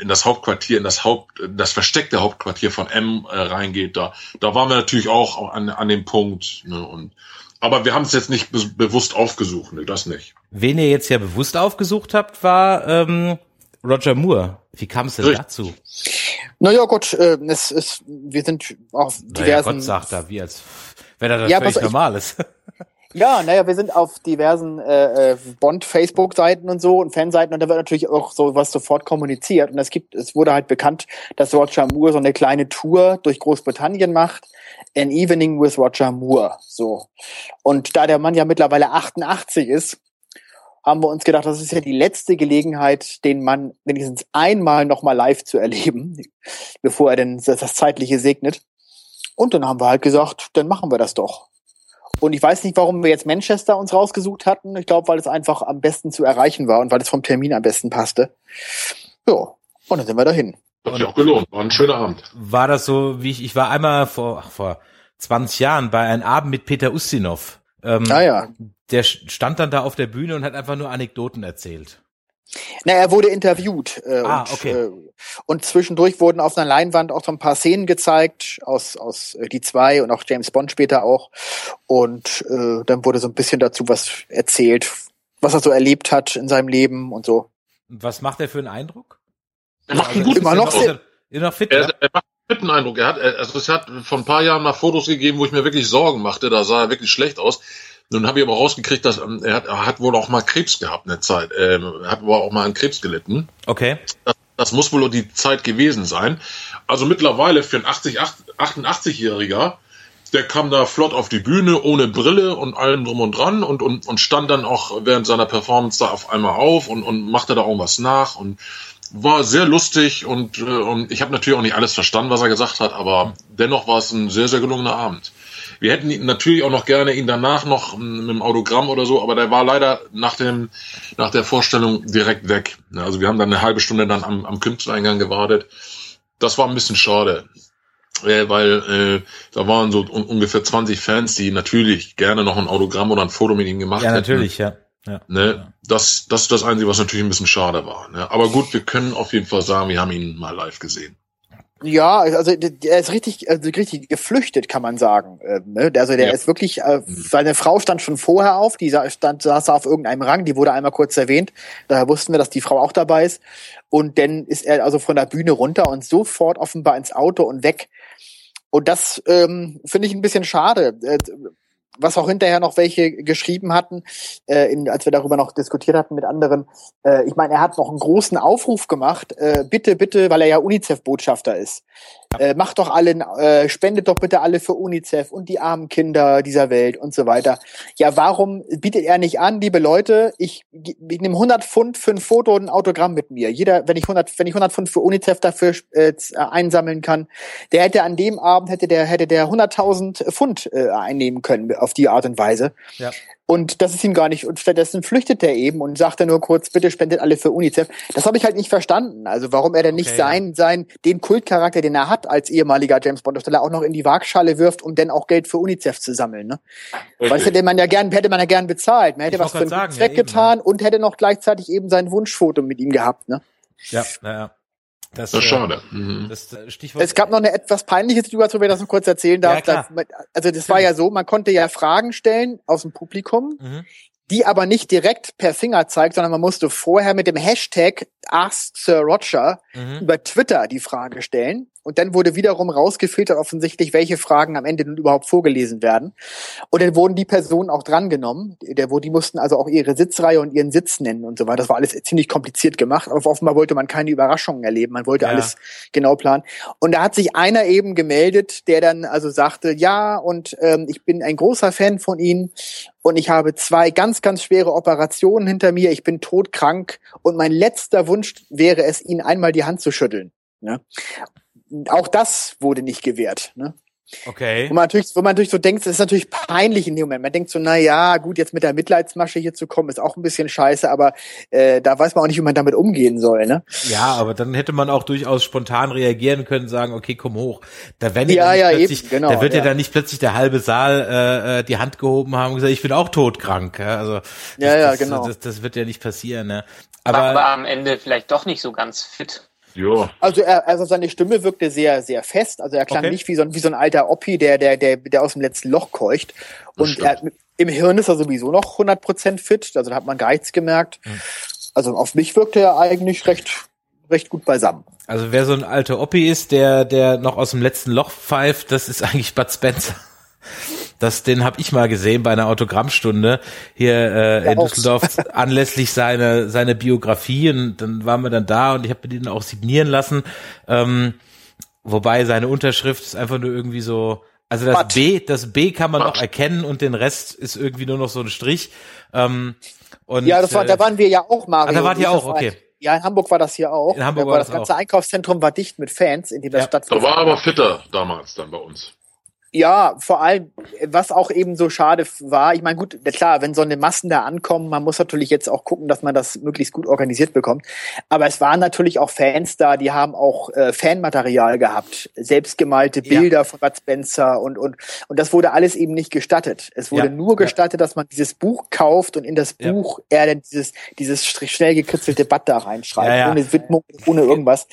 in das Hauptquartier, in das Haupt, in das versteckte Hauptquartier von M äh, reingeht, da, da waren wir natürlich auch an, an dem Punkt. Ne, und, aber wir haben es jetzt nicht be bewusst aufgesucht, ne, das nicht. Wen ihr jetzt ja bewusst aufgesucht habt, war ähm, Roger Moore. Wie kam es denn Richtig. dazu? Naja, gut, äh, es ist, wir sind auf Naja, diversen. Gott sagt er, wie als wenn er das Ja, völlig normal ist. Ja, naja, wir sind auf diversen äh, äh, Bond-Facebook-Seiten und so und Fanseiten und da wird natürlich auch sowas sofort kommuniziert. Und es gibt, es wurde halt bekannt, dass Roger Moore so eine kleine Tour durch Großbritannien macht. An Evening with Roger Moore. So. Und da der Mann ja mittlerweile 88 ist, haben wir uns gedacht, das ist ja die letzte Gelegenheit, den Mann wenigstens einmal nochmal live zu erleben, bevor er denn das das Zeitliche segnet. Und dann haben wir halt gesagt, dann machen wir das doch. Und ich weiß nicht, warum wir jetzt Manchester uns rausgesucht hatten. Ich glaube, weil es einfach am besten zu erreichen war und weil es vom Termin am besten passte. Ja, und dann sind wir dahin. Hat sich auch gelohnt, war ein schöner Abend. War das so, wie ich, ich war einmal vor, ach, vor 20 Jahren bei einem Abend mit Peter Ustinov. Ähm, Ah ja. Der stand dann da auf der Bühne und hat einfach nur Anekdoten erzählt. Na, er wurde interviewt. Äh, Ah, und, okay. äh, und zwischendurch wurden auf einer Leinwand auch so ein paar Szenen gezeigt, aus, aus äh, die zwei und auch James Bond später auch. Und äh, dann wurde so ein bisschen dazu was erzählt, was er so erlebt hat in seinem Leben und so. Was macht er für einen Eindruck? Er macht einen Also, guten immer noch er noch fit, Er, er macht einen fitten Eindruck. Er hat, er- also es hat vor ein paar Jahren mal Fotos gegeben, wo ich mir wirklich Sorgen machte. Da sah er wirklich schlecht aus. Nun habe ich aber rausgekriegt, dass ähm, er hat, er hat wohl auch mal Krebs gehabt eine Zeit. Ähm, er hat wohl auch mal an Krebs gelitten. Okay. Das muss wohl die Zeit gewesen sein. Also mittlerweile für einen 80, 88-Jähriger, der kam da flott auf die Bühne ohne Brille und allem drum und dran und, und, und stand dann auch während seiner Performance da auf einmal auf und, und machte da irgendwas nach und war sehr lustig und, äh, und ich habe natürlich auch nicht alles verstanden, was er gesagt hat, aber dennoch war es ein sehr, sehr gelungener Abend. Wir hätten ihn natürlich auch noch gerne ihn danach noch mit dem Autogramm oder so, aber der war leider nach dem nach der Vorstellung direkt weg. Ja, Also wir haben dann eine halbe Stunde dann am, am Künstlereingang gewartet. Das war ein bisschen schade, äh, weil äh, da waren so un ungefähr 20 Fans, die natürlich gerne noch ein Autogramm oder ein Foto mit ihm gemacht Ja, hätten. natürlich, ja. ja. Ne, das, das ist das Einzige, was natürlich ein bisschen schade war. Ne? Aber gut, wir können auf jeden Fall sagen, wir haben ihn mal live gesehen. Ja, also er ist richtig, also richtig geflüchtet, kann man sagen. Ähm, ne? Also der Ja. ist wirklich, äh, seine Frau stand schon vorher auf, die stand, saß auf irgendeinem Rang, die wurde einmal kurz erwähnt. Daher wussten wir, dass die Frau auch dabei ist. Und dann ist er also von der Bühne runter und sofort offenbar ins Auto und weg. Und das ähm, finde ich ein bisschen schade. Was auch hinterher noch welche geschrieben hatten, äh, in, als wir darüber noch diskutiert hatten mit anderen. Äh, ich meine, er hat noch einen großen Aufruf gemacht. Äh, bitte, bitte, weil er ja UNICEF-Botschafter ist. Äh, macht doch alle, äh, spendet doch bitte alle für UNICEF und die armen Kinder dieser Welt und so weiter. Ja, warum bietet er nicht an, liebe Leute, ich, ich nehme 100 Pfund für ein Foto und ein Autogramm mit mir. Jeder, wenn ich 100, wenn ich 100 Pfund für UNICEF dafür äh, einsammeln kann, der hätte an dem Abend hätte der hätte der 100.000 Pfund äh, einnehmen können auf die Art und Weise. Ja. Und das ist ihm gar nicht. Und stattdessen flüchtet er eben und sagt dann nur kurz, bitte spendet alle für UNICEF. Das habe ich halt nicht verstanden. Also warum er denn nicht Okay, sein, sein, den Kultcharakter, den er hat als ehemaliger James Bond Darsteller, auch noch in die Waagschale wirft, um dann auch Geld für UNICEF zu sammeln. Ne? Weil das hätte man ja gern, hätte man ja gern bezahlt. Man hätte Ich was für einen sagen, Zweck ja, eben, getan und hätte noch gleichzeitig eben sein Wunschfoto mit ihm gehabt. Ne? Ja, naja. Das, Das ist äh, schade. Mhm. Das äh, Stichwort. Es gab noch eine etwas peinliche Situation, wenn ich das noch kurz erzählen darf. Ja, also das war ja so, man konnte ja Fragen stellen aus dem Publikum, mhm. die aber nicht direkt per Finger zeigt, sondern man musste vorher mit dem Hashtag Ask Sir Roger Mhm. über Twitter die Frage stellen. Und dann wurde wiederum rausgefiltert offensichtlich, welche Fragen am Ende nun überhaupt vorgelesen werden. Und dann wurden die Personen auch drangenommen. Der, wo die mussten also auch ihre Sitzreihe und ihren Sitz nennen und so weiter. Das war alles ziemlich kompliziert gemacht. Aber offenbar wollte man keine Überraschungen erleben. Man wollte Ja. alles genau planen. Und da hat sich einer eben gemeldet, der dann also sagte, ja, und ähm, ich bin ein großer Fan von Ihnen und ich habe zwei ganz, ganz schwere Operationen hinter mir. Ich bin todkrank und mein letzter Wunsch wäre es, Ihnen einmal die Hand zu schütteln. Ne? Auch das wurde nicht gewährt. Ne? Okay. Wo man natürlich, wo man natürlich so denkt, das ist natürlich peinlich in dem Moment. Man denkt so, na ja, gut, jetzt mit der Mitleidsmasche hier zu kommen, ist auch ein bisschen scheiße, aber äh, da weiß man auch nicht, wie man damit umgehen soll. Ne? Ja, aber dann hätte man auch durchaus spontan reagieren können, sagen, okay, komm hoch. Da werden Ja, ja, plötzlich, eben, genau, da wird ja. ja. dann nicht plötzlich der halbe Saal äh, äh, die Hand gehoben haben und gesagt, ich bin auch todkrank. Ja, also das, Ja, ja, das, genau. Das, das wird ja nicht passieren. Ne? Aber, Aber, aber am Ende vielleicht doch nicht so ganz fit. Ja. Also er, also seine Stimme wirkte sehr, sehr fest. Also er klang Okay. nicht wie so, ein, wie so ein alter Oppi, der, der, der, der aus dem letzten Loch keucht. Und er, im Hirn ist er sowieso noch 100% fit. Also da hat man gar nichts gemerkt. Hm. Also auf mich wirkte er eigentlich recht, recht gut beisammen. also wer so ein alter Oppi ist, der der noch aus dem letzten Loch pfeift, das ist eigentlich Bud Spencer. Das, den habe ich mal gesehen bei einer Autogrammstunde hier äh, in. Düsseldorf anlässlich seiner seine Biografie und dann waren wir dann da und ich habe mir den auch signieren lassen. Ähm, wobei seine Unterschrift ist einfach nur irgendwie so, also das Bud. B, das B kann man Bud. noch erkennen und den Rest ist irgendwie nur noch so ein Strich. Ähm, und, Ja, das war, äh, da waren wir ja auch, Mario. Ah, da wart ihr auch, okay. Ja, in Hamburg war das hier auch. In Hamburg da war das das ganze auch. Einkaufszentrum war dicht mit Fans, in dem das Ja. stattfand. Da war aber fitter damals dann bei uns. Ja, vor allem, was auch eben so schade war, ich meine, gut, klar, wenn so eine Massen da ankommen, man muss natürlich jetzt auch gucken, dass man das möglichst gut organisiert bekommt. Aber es waren natürlich auch Fans da, die haben auch äh, Fanmaterial gehabt, selbstgemalte Ja. Bilder von Bud Spencer und, und, und das wurde alles eben nicht gestattet. Es wurde Ja. nur gestattet, dass man dieses Buch kauft und in das Ja. Buch er dann dieses, dieses sch- schnell gekritzelte Bad da reinschreibt, Ja, ja. ohne Widmung, ohne irgendwas.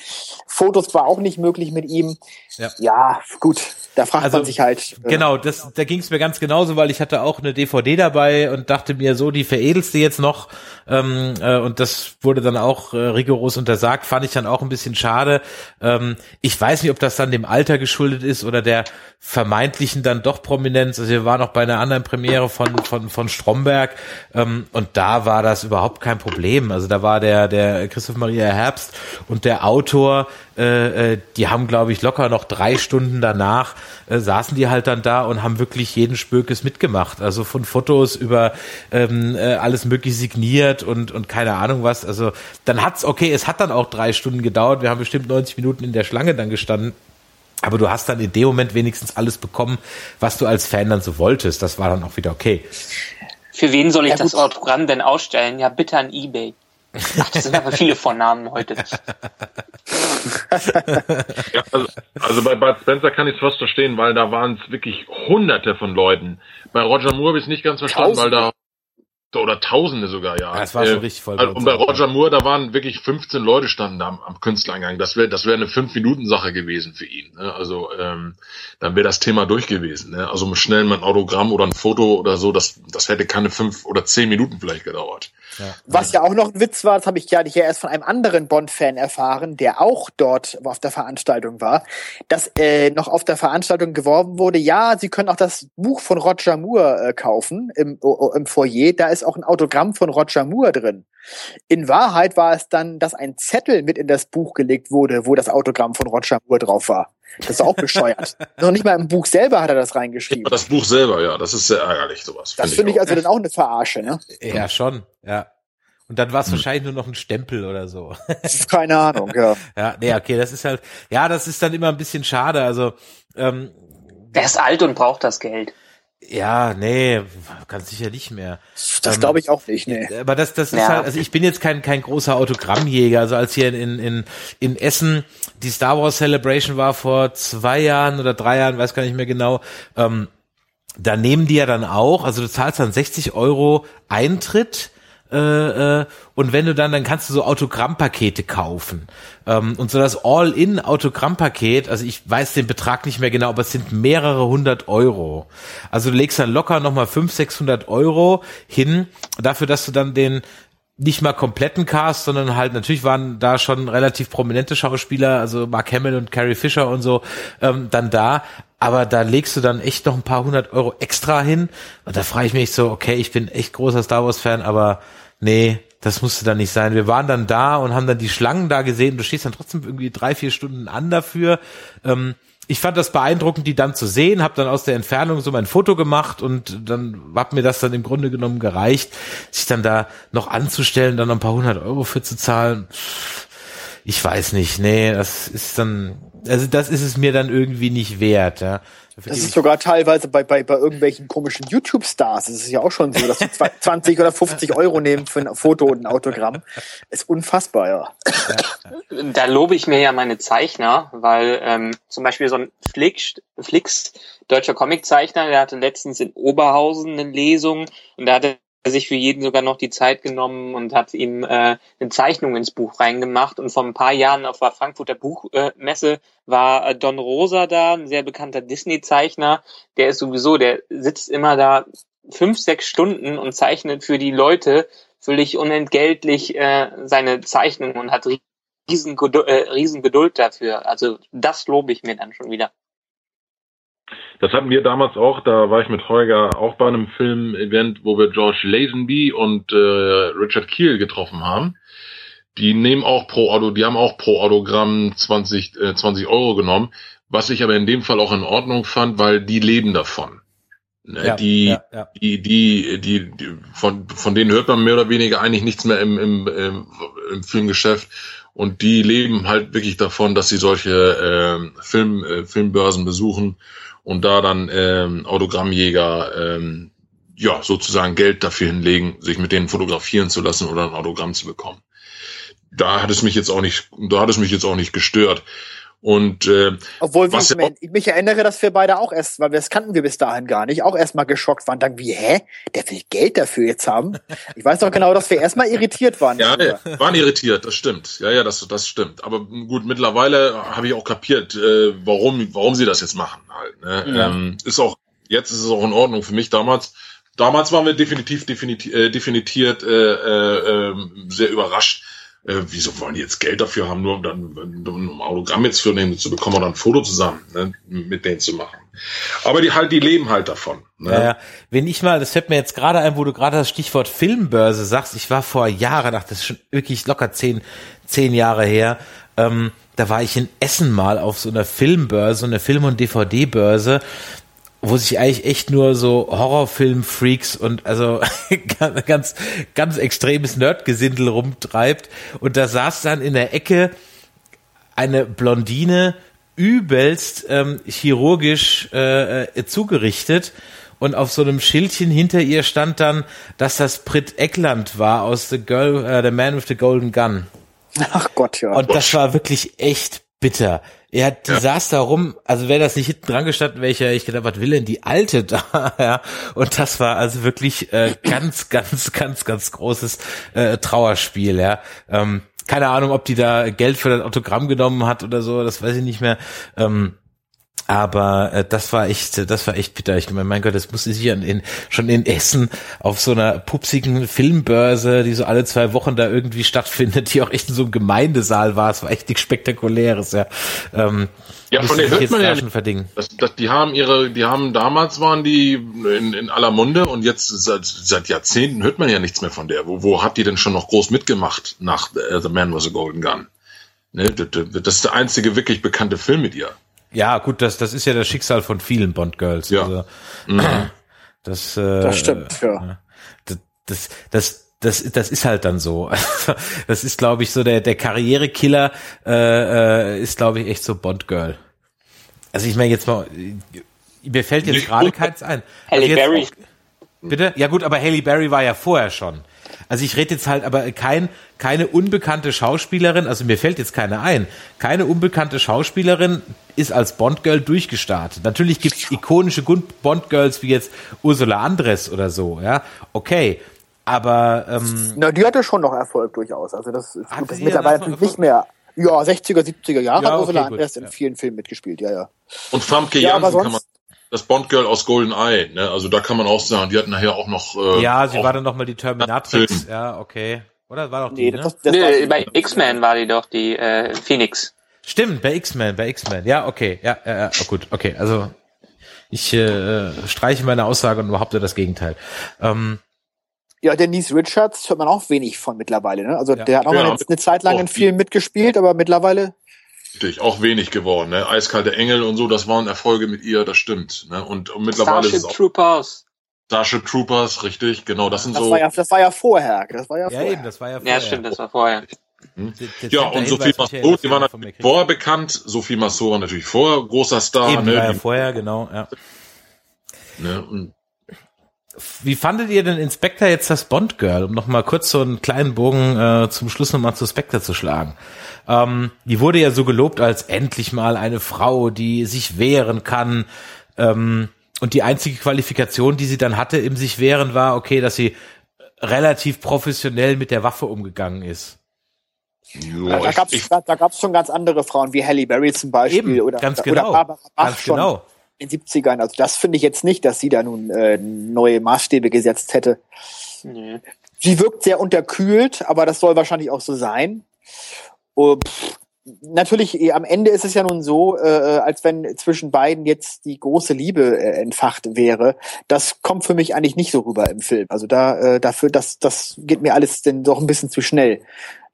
Fotos war auch nicht möglich mit ihm. Ja. Ja, gut, da fragt Also, man sich halt. Äh, Genau, das, da ging es mir ganz genauso, weil ich hatte auch eine DVD dabei und dachte mir so, die veredelst du jetzt noch. Ähm, äh, und das wurde dann auch äh, rigoros untersagt, fand ich dann auch ein bisschen schade. Ähm, ich weiß nicht, ob das dann dem Alter geschuldet ist oder der vermeintlichen dann doch Prominenz. Also wir waren noch bei einer anderen Premiere von, von, von Stromberg ähm, und da war das überhaupt kein Problem. Also da war der, der Christoph Maria Herbst und der Autor, äh, äh, die haben, glaube ich, locker noch drei Stunden danach äh, saßen die halt dann da und haben wirklich jeden Spökes mitgemacht. Also von Fotos über ähm, äh, alles möglich signiert und, und keine Ahnung was. Also dann hat's, okay, es hat dann auch drei Stunden gedauert. Wir haben bestimmt 90 Minuten in der Schlange dann gestanden. Aber du hast dann in dem Moment wenigstens alles bekommen, was du als Fan dann so wolltest. Das war dann auch wieder okay. Für wen soll ich Ja, das. Autogramm denn ausstellen? Ja, bitte an Ebay. Ach, das sind aber viele Vornamen heute. Ja, also, also bei Bud Spencer kann ich es fast verstehen, weil da waren es wirklich hunderte von Leuten. Bei Roger Moore habe ich es nicht ganz verstanden, weil da oder Tausende sogar, ja. Ja, es war schon richtig voll Also, und bei Roger Moore, da waren wirklich 15 Leute standen da am, am Künstlereingang. Das wäre das wäre eine 5-Minuten-Sache gewesen für ihn. Ne? Also ähm, dann wäre das Thema durch gewesen. Ne? Also schnell mal ein Autogramm oder ein Foto oder so, das, das hätte keine fünf oder zehn Minuten vielleicht gedauert. Was ja auch noch ein Witz war, das habe ich ja hier erst von einem anderen Bond-Fan erfahren, der auch dort auf der Veranstaltung war, dass äh, noch auf der Veranstaltung geworben wurde, ja, Sie können auch das Buch von Roger Moore äh, kaufen im, im Foyer, da ist auch ein Autogramm von Roger Moore drin. In Wahrheit war es dann, dass ein Zettel mit in das Buch gelegt wurde, wo das Autogramm von Roger Moore drauf war. Das ist auch bescheuert. Noch nicht mal im Buch selber hat er das reingeschrieben. Das Buch selber, ja, das ist sehr ärgerlich, sowas. Das finde ich, also dann auch eine Verarsche, ne? Ja, schon, ja. Und dann war es hm. wahrscheinlich nur noch ein Stempel oder so. Keine Ahnung, ja. Ja, nee, okay, das ist halt, ja, das ist dann immer ein bisschen schade. Also, ähm, der ist alt und braucht das Geld. Ja, nee, ganz sicher nicht mehr. Das ähm, glaube ich auch nicht, nee. Aber das, das ist ja. halt, also ich bin jetzt kein, kein großer Autogrammjäger. Also als hier in, in, in Essen die Star Wars Celebration war vor zwei Jahren oder drei Jahren, weiß gar nicht mehr genau, ähm, da nehmen die ja dann auch, also du zahlst dann 60 Euro Eintritt äh, äh, und wenn du dann, dann kannst du so Autogrammpakete kaufen. Ähm, und so das All-in-Autogrammpaket, also ich weiß den Betrag nicht mehr genau, aber es sind mehrere hundert Euro. Also du legst dann locker nochmal fünf, sechshundert Euro hin, dafür, dass du dann den nicht mal kompletten Cast, sondern halt natürlich waren da schon relativ prominente Schauspieler, also Mark Hamill und Carrie Fisher und so, ähm, dann da. Aber da legst du dann echt noch ein paar hundert Euro extra hin. Und da frage ich mich so, okay, ich bin echt großer Star Wars Fan, aber nee, das musste dann nicht sein. Wir waren dann da und haben dann die Schlangen da gesehen. Du stehst dann trotzdem irgendwie drei, vier Stunden an dafür. Ähm, ich fand das beeindruckend, die dann zu sehen, habe dann aus der Entfernung so mein Foto gemacht und dann hat mir das dann im Grunde genommen gereicht, sich dann da noch anzustellen, dann ein paar hundert Euro für zu zahlen. Ich weiß nicht, nee, das ist dann, also das ist es mir dann irgendwie nicht wert, ja. Das ist sogar teilweise bei, bei, bei irgendwelchen komischen YouTube-Stars. Das ist ja auch schon so, dass sie 20 oder 50 Euro nehmen für ein Foto und ein Autogramm. Ist unfassbar, ja. Da lobe ich mir ja meine Zeichner, weil ähm, zum Beispiel so ein Flix, Flix deutscher Comiczeichner, der hatte letztens in Oberhausen eine Lesung und da hatte sich für jeden sogar noch die Zeit genommen und hat ihm äh, eine Zeichnung ins Buch reingemacht. Und vor ein paar Jahren auf der Frankfurter Buchmesse äh, war äh, Don Rosa da, ein sehr bekannter Disney-Zeichner. Der ist sowieso, der sitzt immer da fünf, sechs Stunden und zeichnet für die Leute völlig unentgeltlich äh, seine Zeichnungen und hat riesen, äh, riesen Geduld dafür. Also das lobe ich mir dann schon wieder. Das hatten wir damals auch, da war ich mit Holger auch bei einem Film-Event, wo wir George Lazenby und äh, Richard Keel getroffen haben. Die nehmen auch pro Auto, die haben auch pro Autogramm 20, äh, 20 Euro genommen, was ich aber in dem Fall auch in Ordnung fand, weil die leben davon. Ne, ja, die, ja, ja. die, die, die, die, von, von denen hört man mehr oder weniger eigentlich nichts mehr im, im, im, im Filmgeschäft. Und die leben halt wirklich davon, dass sie solche äh, Film, äh, Filmbörsen besuchen und da dann ähm, Autogrammjäger ähm, ja sozusagen Geld dafür hinlegen, sich mit denen fotografieren zu lassen oder ein Autogramm zu bekommen. Da hat es mich jetzt auch nicht, da hat es mich jetzt auch nicht gestört. Und äh, obwohl was ich, ich mich erinnere, dass wir beide auch erst, weil wir das kannten wir bis dahin gar nicht, auch erstmal geschockt waren, dann wie hä, der will Geld dafür jetzt haben. Ich weiß doch genau, dass wir erstmal irritiert waren. Ja, ja, waren irritiert, das stimmt. Ja, ja, das das stimmt. Aber gut, mittlerweile habe ich auch kapiert, äh, warum warum sie das jetzt machen halt. Ne? Ja. Ähm, ist auch jetzt ist es auch in Ordnung für mich. Damals damals waren wir definitiv definitiv äh, definiert äh, äh, äh, sehr überrascht äh, wieso wollen die jetzt Geld dafür haben, nur um dann um ein Autogramm jetzt für nehmen zu bekommen oder ein Foto zusammen ne, mit denen zu machen. Aber die halt, die leben halt davon. Ne? Ja, ja. Wenn ich mal, das fällt mir jetzt gerade ein, wo du gerade das Stichwort Filmbörse sagst, ich war vor Jahren, ach, das ist schon wirklich locker zehn, zehn Jahre her, ähm, da war ich in Essen mal auf so einer Filmbörse, so einer Film- und DVD-Börse wo sich eigentlich echt nur so Horrorfilm-Freaks und also ganz, ganz extremes Nerdgesindel rumtreibt. Und da saß dann in der Ecke eine Blondine, übelst ähm, chirurgisch äh, äh, zugerichtet. Und auf so einem Schildchen hinter ihr stand dann, dass das Brit Eckland war aus The Girl, äh, The Man with the Golden Gun. Ach Gott, ja. Und das war wirklich echt bitter. Ja, die ja. saß da rum, also wäre das nicht hinten dran gestanden, welcher, ich gedacht, was will denn die Alte da? ja, und das war also wirklich äh, ganz, ganz, ganz, ganz großes äh, Trauerspiel, ja. Ähm, keine Ahnung, ob die da Geld für das Autogramm genommen hat oder so, das weiß ich nicht mehr. Ähm, aber äh, das war echt, das war echt bitter. Ich meine, mein Gott, das musste sich in, in, schon in Essen auf so einer pupsigen Filmbörse, die so alle zwei Wochen da irgendwie stattfindet, die auch echt in so einem Gemeindesaal war. Es war echt nichts Spektakuläres, ja. Ähm, ja, von der hört man ja nicht. Das, das, die haben ihre, die haben damals waren die in, in aller Munde und jetzt seit, seit Jahrzehnten hört man ja nichts mehr von der. Wo, wo hat die denn schon noch groß mitgemacht nach uh, The Man Was a Golden Gun? Ne, das, das ist der einzige wirklich bekannte Film mit ihr. Ja, gut, das, das ist ja das Schicksal von vielen Bond-Girls. Ja. Also, mhm. das, äh, das stimmt, ja. Das, das, das, das, das ist halt dann so. das ist, glaube ich, so der, der Karrierekiller äh, äh, ist, glaube ich, echt so Bond-Girl. Also ich meine jetzt mal, mir fällt jetzt gerade keins ein. Halle also Berry. Bitte? Ja gut, aber Haley Berry war ja vorher schon. Also ich rede jetzt halt aber kein, keine unbekannte Schauspielerin, also mir fällt jetzt keine ein, keine unbekannte Schauspielerin ist als Bond-Girl durchgestartet. Natürlich gibt es ikonische Bond-Girls wie jetzt Ursula Andres oder so, ja, okay. Aber ähm, Na, die hatte schon noch Erfolg durchaus. Also das ist das mittlerweile natürlich nicht mehr. Ja, 60er, 70er Jahre Ja, hat Ursula Andres in ja. vielen Filmen mitgespielt, ja, ja. Und Famke Ja, aber Janssen kann man, das Bond-Girl aus Golden Eye, ne? Also da kann man auch sagen, die hat nachher auch noch. Äh, ja, sie war dann noch mal die Terminatrix, Film. ja, okay. Oder war doch die, Nee, ne? das, das Nö, war- bei X-Men war die doch die äh, Phoenix. Stimmt, bei X-Men, bei X-Men. Ja, okay, ja, ja, ja, oh, gut, okay. Also ich äh, streiche meine Aussage und behaupte das Gegenteil. Ähm, Ja, Denise Richards hört man auch wenig von mittlerweile. Ne? Also Ja. der hat auch Ja, mal jetzt eine Zeit lang auch in vielen mitgespielt, aber mittlerweile Richtig, auch wenig geworden, ne? Eiskalte Engel und so, das waren Erfolge mit ihr, das stimmt. Ne? Und, und mittlerweile ist es Starship auch Troopers. Starship Troopers, richtig, genau, das sind das so. war ja das war ja vorher. Das war ja, ja, vorher. eben, das war ja vorher. Ja, stimmt, das war vorher. De- Ja, und Sophie Massot, die war natürlich vorher bekannt. Sophie Massot war natürlich vorher großer Star. Eben, die war ja ne? vorher, genau, ja. Ne? Und Wie fandet ihr denn in Spectre jetzt das Bond Girl, um noch mal kurz so einen kleinen Bogen äh, zum Schluss noch mal zu Spectre zu schlagen? Ähm, die wurde ja so gelobt als endlich mal eine Frau, die sich wehren kann. Ähm, und die einzige Qualifikation, die sie dann hatte im sich wehren, war okay, dass sie relativ professionell mit der Waffe umgegangen ist. ja, da da gab's schon ganz andere Frauen wie Halle Berry zum Beispiel Eben, oder ganz oder genau, Barbara Bach ganz schon genau. Den 70ern. Also das finde ich jetzt nicht, dass sie da nun äh, neue Maßstäbe gesetzt hätte. Nö. Sie wirkt sehr unterkühlt, aber das soll wahrscheinlich auch so sein. Oh, pff, natürlich, eh, am Ende ist es ja nun so, äh, als wenn zwischen beiden jetzt die große Liebe äh, entfacht wäre. Das kommt für mich eigentlich nicht so rüber im Film. Also da äh, dafür, das, das geht mir alles denn doch ein bisschen zu schnell.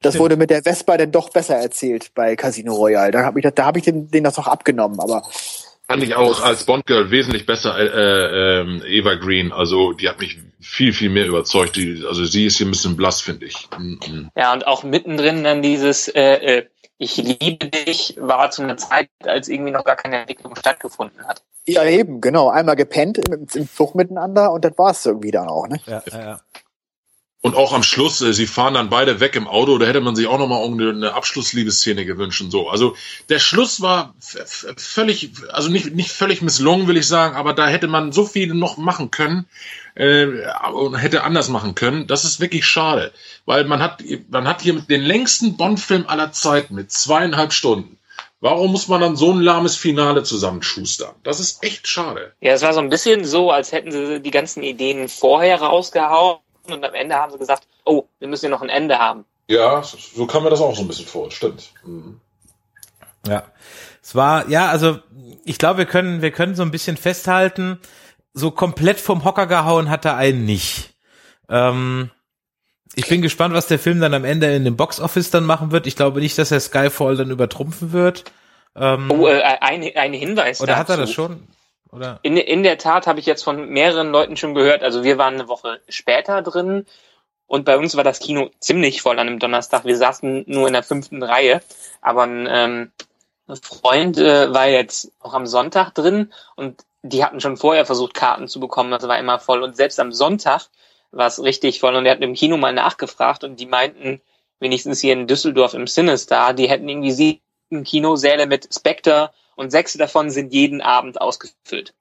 Das Stimmt. wurde mit der Vespa dann doch besser erzählt bei Casino Royale. Da habe ich, da hab ich den, den das noch abgenommen. Aber fand ich auch als Bond-Girl wesentlich besser äh, äh, ähm, Eva Green. Also die hat mich viel, viel mehr überzeugt. Die, also sie ist hier ein bisschen blass, finde ich. Mhm. Ja, und auch mittendrin dann dieses äh, äh, Ich liebe dich war zu einer Zeit, als irgendwie noch gar keine Entwicklung stattgefunden hat. ja, eben, genau. Einmal gepennt im, im Zug miteinander und das war's irgendwie dann auch. Ne? Ja, ja, ja. Und auch am Schluss, äh, sie fahren dann beide weg im Auto, da hätte man sich auch nochmal eine Abschlussliebesszene gewünscht und so. Also der Schluss war völlig, also nicht, nicht völlig misslungen, will ich sagen, aber da hätte man so viel noch machen können äh, und hätte anders machen können. Das ist wirklich schade, weil man hat, man hat hier den längsten Bond-Film aller Zeiten mit zweieinhalb Stunden. Warum muss man dann so ein lahmes Finale zusammenschustern? Das ist echt schade. Ja, es war so ein bisschen so, als hätten sie die ganzen Ideen vorher rausgehauen und am Ende haben sie gesagt, oh, wir müssen ja noch ein Ende haben. Ja, so kam mir das auch so ein bisschen vor, stimmt. Mhm. Ja. Es war, ja, also ich glaube, wir können, wir können so ein bisschen festhalten, so komplett vom Hocker gehauen hat er einen nicht. Ähm, ich bin gespannt, was der Film dann am Ende in dem Boxoffice dann machen wird. Ich glaube nicht, dass er Skyfall dann übertrumpfen wird. Ähm, Oh, äh, ein, ein Hinweis oder hat er dazu. das schon? Oder? In, in der Tat habe ich jetzt von mehreren Leuten schon gehört, also wir waren eine Woche später drin und bei uns war das Kino ziemlich voll an einem Donnerstag. Wir saßen nur in der fünften Reihe, aber ein ähm, Freund äh, war jetzt auch am Sonntag drin und die hatten schon vorher versucht, Karten zu bekommen, das war immer voll. Und selbst am Sonntag war es richtig voll. Und er hat im Kino mal nachgefragt und die meinten, wenigstens hier in Düsseldorf im Cinestar, die hätten irgendwie sieben Kinosäle mit Spectre und sechs davon sind jeden Abend ausgefüllt.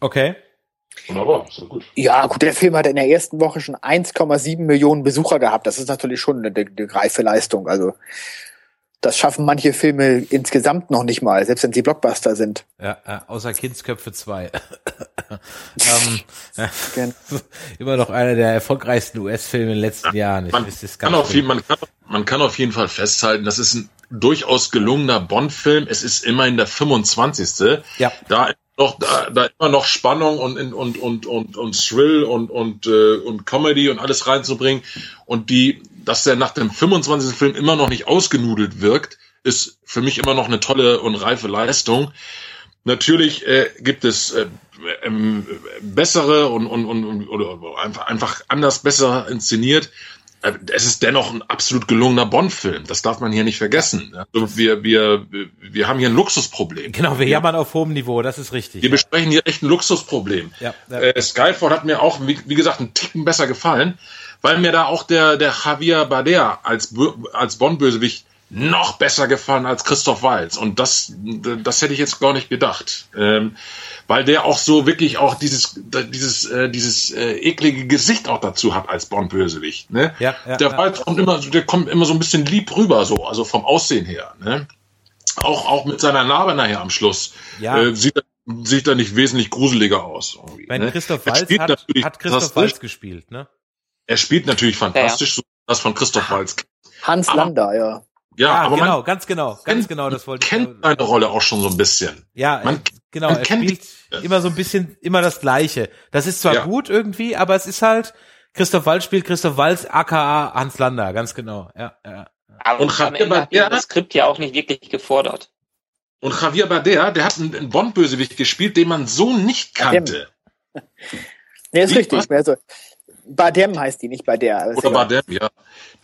Okay. Wunderbar, ist doch gut. Ja, gut, der Film hat in der ersten Woche schon 1,7 Millionen Besucher gehabt. Das ist natürlich schon eine, eine reife Leistung. Also Das schaffen manche Filme insgesamt noch nicht mal, selbst wenn sie Blockbuster sind. Ja, außer Kindsköpfe 2. ähm, ja, immer noch einer der erfolgreichsten US-Filme in den letzten Jahren. Man, kann auf jeden, man, kann, man kann auf jeden Fall festhalten, das ist ein durchaus gelungener Bond-Film. Es ist immerhin der 25. Ja. Da noch da, da immer noch Spannung und und und und und Thrill und und äh, und Comedy und alles reinzubringen und die dass der nach dem 25. Film immer noch nicht ausgenudelt wirkt, ist für mich immer noch eine tolle und reife Leistung. Natürlich äh, gibt es äh, ähm, bessere und, und, und oder einfach, einfach anders besser inszeniert. Äh, es ist dennoch ein absolut gelungener Bond-Film. Das darf man hier nicht vergessen. Also wir, wir, wir haben hier ein Luxusproblem. Genau, wir jammern auf hohem Niveau, das ist richtig. Wir ja. besprechen hier echt ein Luxusproblem. Ja, ja. Äh, Skyfall hat mir auch, wie, wie gesagt, einen Ticken besser gefallen, weil mir da auch der, der Javier Bardea als, als Bond-Bösewicht noch besser gefallen als Christoph Walz. Und das, das hätte ich jetzt gar nicht gedacht. Ähm, weil der auch so wirklich auch dieses, dieses, äh, dieses äh, eklige Gesicht auch dazu hat als Bond-Bösewicht. Ne? Ja, ja, der ja. Walz kommt immer, der kommt immer so ein bisschen lieb rüber, so, also vom Aussehen her. Ne? Auch, auch mit seiner Narbe nachher am Schluss. Ja. Äh, sieht, sieht er nicht wesentlich gruseliger aus. Wenn ne? Christoph Walz hat, hat Christoph Walz gespielt, ne? Er spielt natürlich fantastisch, ja, ja. so das von Christoph Walz. Hans Lander, ja. Ja, ah, aber genau, man ganz genau, ganz genau, das wollte ich. kennt seine Rolle auch schon so ein bisschen. Ja, man, genau, er spielt immer so ein bisschen immer das Gleiche. Das ist zwar Ja. gut irgendwie, aber es ist halt Christoph Walz spielt Christoph Walz, aka Hans Lander, ganz genau. Ja, ja. Aber Und am Javier Ende hat das Skript ja auch nicht wirklich gefordert. Und Javier Bardea, der hat einen, Bond-Bösewicht gespielt, den man so nicht kannte. Nee, ist Wie, richtig. Also, Badem heißt die, nicht bei der. Oder egal. Bardem, ja.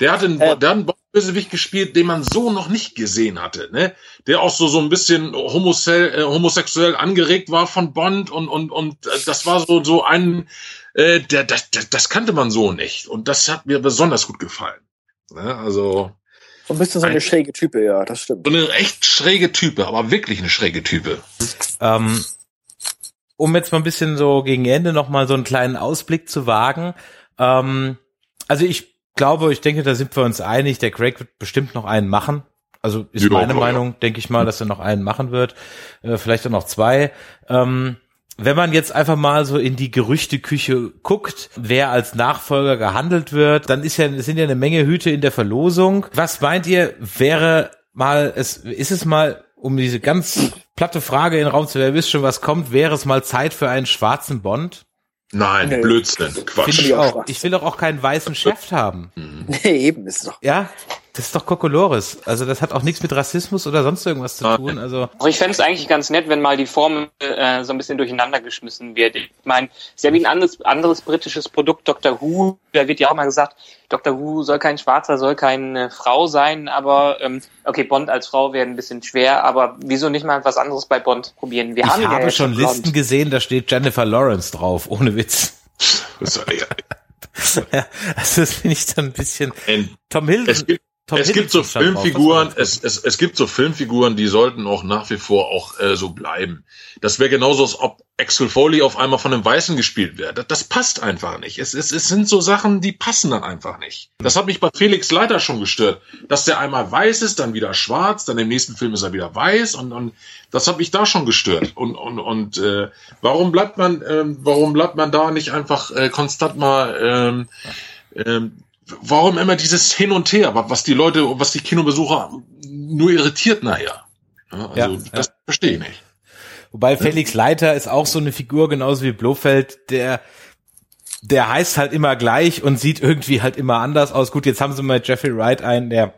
Der hat einen, Äh. der hat einen Bond-Bösewicht gespielt, den man so noch nicht gesehen hatte, ne? Der auch so, so ein bisschen homosexuell, äh, homosexuell angeregt war von Bond und, und, und äh, das war so, so ein, äh, der, das, das, das kannte man so nicht. Und das hat mir besonders gut gefallen. Ne? Also, So ein bisschen so eine Ein- schräge Type, ja, das stimmt. so eine echt schräge Type, aber wirklich eine schräge Type. Ähm, um jetzt mal ein bisschen so gegen Ende noch mal so einen kleinen Ausblick zu wagen. Ähm, also ich glaube, ich denke, da sind wir uns einig. Der Craig wird bestimmt noch einen machen. Also ist Ja, meine klar, Meinung, denke ich mal, dass er noch einen machen wird. Äh, vielleicht auch noch zwei. Ähm, wenn man jetzt einfach mal so in die Gerüchteküche guckt, wer als Nachfolger gehandelt wird, dann ist ja, es sind ja eine Menge Hüte in der Verlosung. Was meint ihr, wäre mal, es, ist es mal, um diese ganz platte Frage in den Raum zu, wer wisst schon, was kommt, wäre es mal Zeit für einen schwarzen Bond? Nein, Nee. Blödsinn, Quatsch. ich ich auch. Ich will doch auch keinen weißen Chef haben. Nee, eben ist es doch. Ja? Das ist doch Kokolores. Also das hat auch nichts mit Rassismus oder sonst irgendwas zu tun. Also Also ich fände es eigentlich ganz nett, wenn mal die Formel äh, so ein bisschen durcheinander geschmissen wird. Ich meine, ist ja wie ein anderes, anderes britisches Produkt, Doctor Who. Da wird ja auch mal gesagt, Doctor Who soll kein Schwarzer, soll keine Frau sein, aber ähm, okay, Bond als Frau wäre ein bisschen schwer, aber wieso nicht mal was anderes bei Bond probieren? Wir ich haben ja habe jetzt schon. Listen gesehen, da steht Jennifer Lawrence drauf, ohne Witz. Das ist ja- Ja, also das finde ich dann ein bisschen. Tom Hiddleston. Es gibt, Tom es gibt so. Filmfiguren, es, es, es gibt so Filmfiguren, die sollten auch nach wie vor auch äh, so bleiben. Das wäre genauso, als ob Axel Foley auf einmal von einem Weißen gespielt wäre. Das, das passt einfach nicht. Es, es, es sind so Sachen, die passen dann einfach nicht. Das hat mich bei Felix Leiter schon gestört, dass der einmal weiß ist, dann wieder schwarz, dann im nächsten Film ist er wieder weiß und, und das hat mich da schon gestört. Und, und, und äh, warum bleibt man, ähm, warum bleibt man da nicht einfach äh, konstant mal ähm, ähm, warum immer dieses Hin und Her, wa- was die Leute, was die Kinobesucher nur irritiert nachher. Ja, also Ja, das verstehe ich nicht. Wobei Felix Leiter ist auch so eine Figur, genauso wie Blofeld, der der heißt halt immer gleich und sieht irgendwie halt immer anders aus. Gut, jetzt haben sie mal Jeffrey Wright einen, der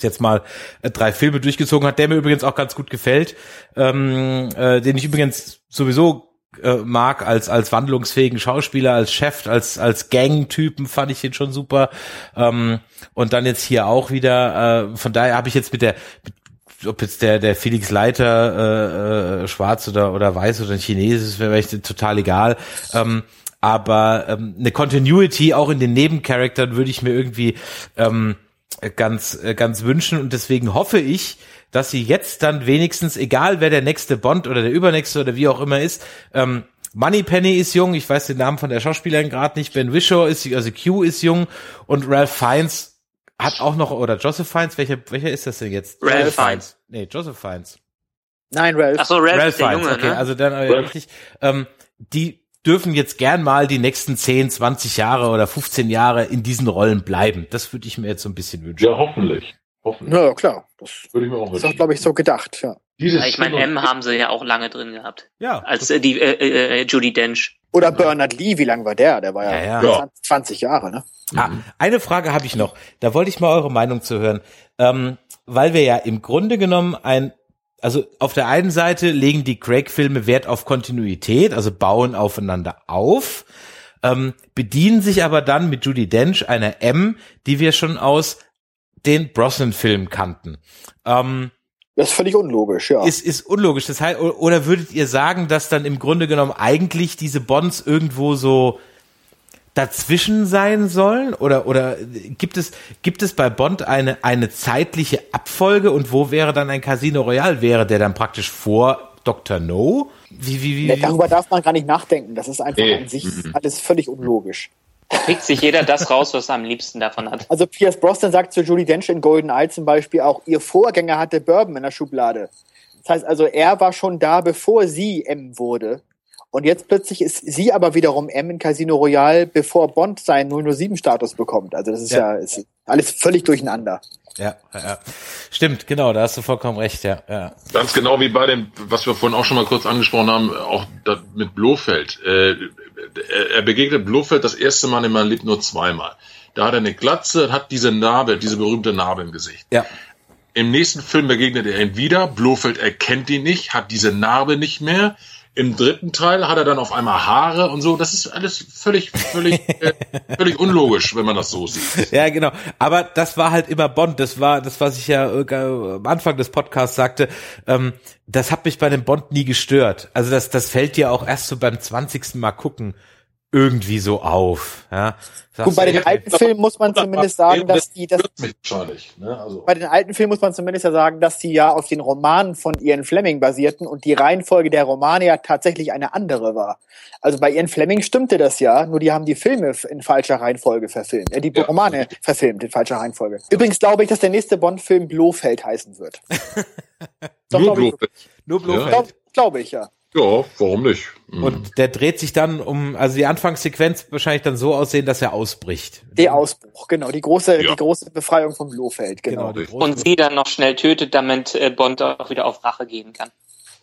jetzt mal äh, drei Filme durchgezogen hat, der mir übrigens auch ganz gut gefällt, ähm, äh, den ich übrigens sowieso äh, mag als als wandlungsfähigen Schauspieler, als Chef, als als Gang-Typen fand ich ihn schon super. Ähm, und dann jetzt hier auch wieder. Äh, von daher habe ich jetzt mit der mit ob jetzt der der Felix Leiter äh, äh, schwarz oder oder weiß oder ein Chinesisch ist, wäre echt total egal. Ähm, aber ähm, eine Continuity auch in den Nebencharakteren würde ich mir irgendwie ähm, ganz äh, ganz wünschen und deswegen hoffe ich, dass sie jetzt dann wenigstens, egal wer der nächste Bond oder der übernächste oder wie auch immer ist, ähm, Moneypenny ist jung, ich weiß den Namen von der Schauspielerin gerade nicht, Ben Wishaw ist, also Q ist jung und Ralph Fiennes hat auch noch, oder Joseph Fiennes, welcher, welcher ist das denn jetzt? Ralph Fiennes. Nee, Joseph Fiennes. Nein, Ralph. Ach so, Ralph, Ralph der Fiennes, Junge, okay, ne? also dann äh, richtig, ähm, die dürfen jetzt gern mal die nächsten 10, 20 Jahre oder 15 Jahre in diesen Rollen bleiben. Das würde ich mir jetzt so ein bisschen wünschen. Ja, hoffentlich. Hoffentlich. Ja, klar. Das Würde ich mir auch ist auch, wünschen. glaube ich, so gedacht, ja. Dieses ich meine, M haben sie ja auch lange drin gehabt. Ja, Als äh, die äh, äh, Judy Dench. Oder Bernard Lee, wie lang war der? Der war ja, Ja, ja. 20, 20 Jahre, ne? Ah, eine Frage habe ich noch. Da wollte ich mal eure Meinung zu hören. Ähm, weil wir ja im Grunde genommen ein, also auf der einen Seite legen die Craig-Filme Wert auf Kontinuität, also bauen aufeinander auf, ähm, bedienen sich aber dann mit Judy Dench, einer M, die wir schon aus den Brosnan-Filmen kannten. Ähm, Das ist völlig unlogisch, ja. ist, ist unlogisch. Das heißt, oder würdet ihr sagen, dass dann im Grunde genommen eigentlich diese Bonds irgendwo so dazwischen sein sollen? Oder, oder gibt es, gibt es bei Bond eine, eine zeitliche Abfolge und wo wäre dann ein Casino Royale? Wäre der dann praktisch vor Dr. No? Wie, wie, wie, Ja, wie? darüber darf man gar nicht nachdenken. Das ist einfach Nee. an sich Mhm. alles völlig unlogisch. Pickt sich jeder das raus, was er am liebsten davon hat. Also Pierce Brosnan sagt zu Judy Dench in Golden Eye zum Beispiel auch, ihr Vorgänger hatte Bourbon in der Schublade. Das heißt also, er war schon da, bevor sie M wurde. Und jetzt plötzlich ist sie aber wiederum M in Casino Royale, bevor Bond seinen 007-Status bekommt. Also das ist Ja. ja, ist alles völlig durcheinander. Ja, ja, ja. Stimmt, genau, da hast du vollkommen recht, ja, ja. Ganz genau wie bei dem, was wir vorhin auch schon mal kurz angesprochen haben, auch da mit Blofeld. Äh, er- er begegnet Blofeld das erste Mal in meinem Leben nur zweimal. Da hat er eine Glatze, hat diese Narbe, diese berühmte Narbe im Gesicht. Ja, Im nächsten Film begegnet er ihn wieder. Blofeld erkennt ihn nicht, hat diese Narbe nicht mehr. Im dritten Teil hat er dann auf einmal Haare und so. Das ist alles völlig, völlig, äh, völlig unlogisch, wenn man das so sieht. Ja, genau. Aber das war halt immer Bond. Das war das, was ich ja äh, am Anfang des Podcasts sagte. Ähm, das hat mich bei dem Bond nie gestört. Also das, das fällt dir auch erst so beim 20. Mal gucken irgendwie so auf. Ja. Sagst Gut, bei den alten Filmen muss man zumindest sagen, dass die, das, wahrscheinlich. Ne? Also, bei den alten Filmen muss man zumindest ja sagen, dass die ja auf den Romanen von Ian Fleming basierten und die Reihenfolge der Romane ja tatsächlich eine andere war. Also bei Ian Fleming stimmte das ja, nur die haben die Filme in falscher Reihenfolge verfilmt, äh, die Ja. Romane verfilmt in falscher Reihenfolge. Übrigens glaube ich, dass der nächste Bond-Film Blofeld heißen wird. Doch, nur Blofeld. nur Blofeld. glaub, glaube ich, ja. Ja, warum nicht? Mhm. Und der dreht sich dann um, also die Anfangssequenz wahrscheinlich dann so aussehen, dass er ausbricht. Der Ausbruch, genau, die große, Ja. die große Befreiung von Blofeld, genau. Genau. Und sie dann noch schnell tötet, damit äh, Bond auch wieder auf Rache gehen kann.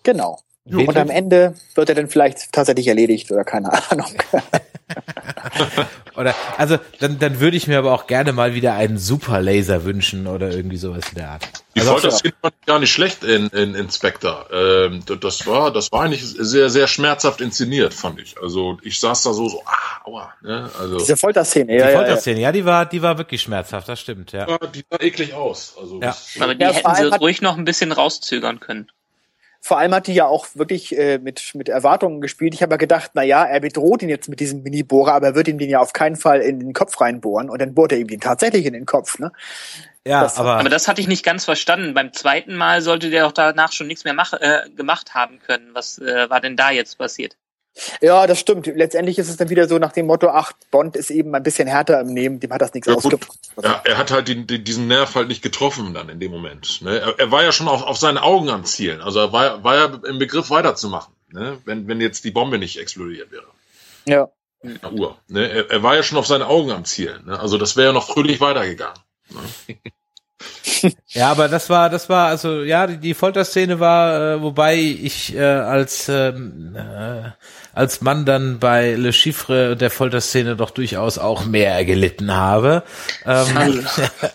genau. Wen- Und am Ende wird er dann vielleicht tatsächlich erledigt oder keine Ahnung. Oder also dann, dann würde ich mir aber auch gerne mal wieder einen Superlaser wünschen oder irgendwie sowas in der Art. Die Also, Folterszene fand ich gar nicht schlecht in, in, in Spectre. Ähm, das war, das war eigentlich sehr, sehr schmerzhaft inszeniert, fand ich. Also ich saß da so, so, ah, aua, ne? Also Diese Folterszene, die ja, ja, ja. Folterszene, ja, die war, die war wirklich schmerzhaft, das stimmt, ja. ja, die sah eklig aus. Also Ja. Aber die Ja, hätten sie ruhig noch ein bisschen rauszögern können. Vor allem hat die ja auch wirklich äh, mit, mit Erwartungen gespielt. Ich habe ja gedacht, na ja, er bedroht ihn jetzt mit diesem Mini-Bohrer, aber er wird ihm den ja auf keinen Fall in den Kopf reinbohren. Und dann bohrt er ihm den tatsächlich in den Kopf. Ne? Ja, Das- aber, Aber das hatte ich nicht ganz verstanden. Beim zweiten Mal sollte der doch danach schon nichts mehr mach, äh, gemacht haben können. Was äh, war denn da jetzt passiert? Ja, das stimmt. Letztendlich ist es dann wieder so nach dem Motto, ach, Bond ist eben ein bisschen härter im Nehmen, dem hat das nichts Ja, gut. ausgemacht. ja, er hat halt die, die, diesen Nerv halt nicht getroffen dann in dem Moment. Ne? Er, er war ja schon auf, auf seine Augen am Zielen. Also er war, war ja im Begriff weiterzumachen, ne? wenn, wenn jetzt die Bombe nicht explodiert wäre. Ja. Na, Uhr. Ne? Er, er war ja schon auf seine Augen am Zielen. Ne? Also das wäre ja noch fröhlich weitergegangen. ja, aber das war, das war, also ja, die, die Folterszene war, äh, wobei ich äh, als ähm, äh, als Mann dann bei Le Chiffre der Folterszene doch durchaus auch mehr gelitten habe. Ähm,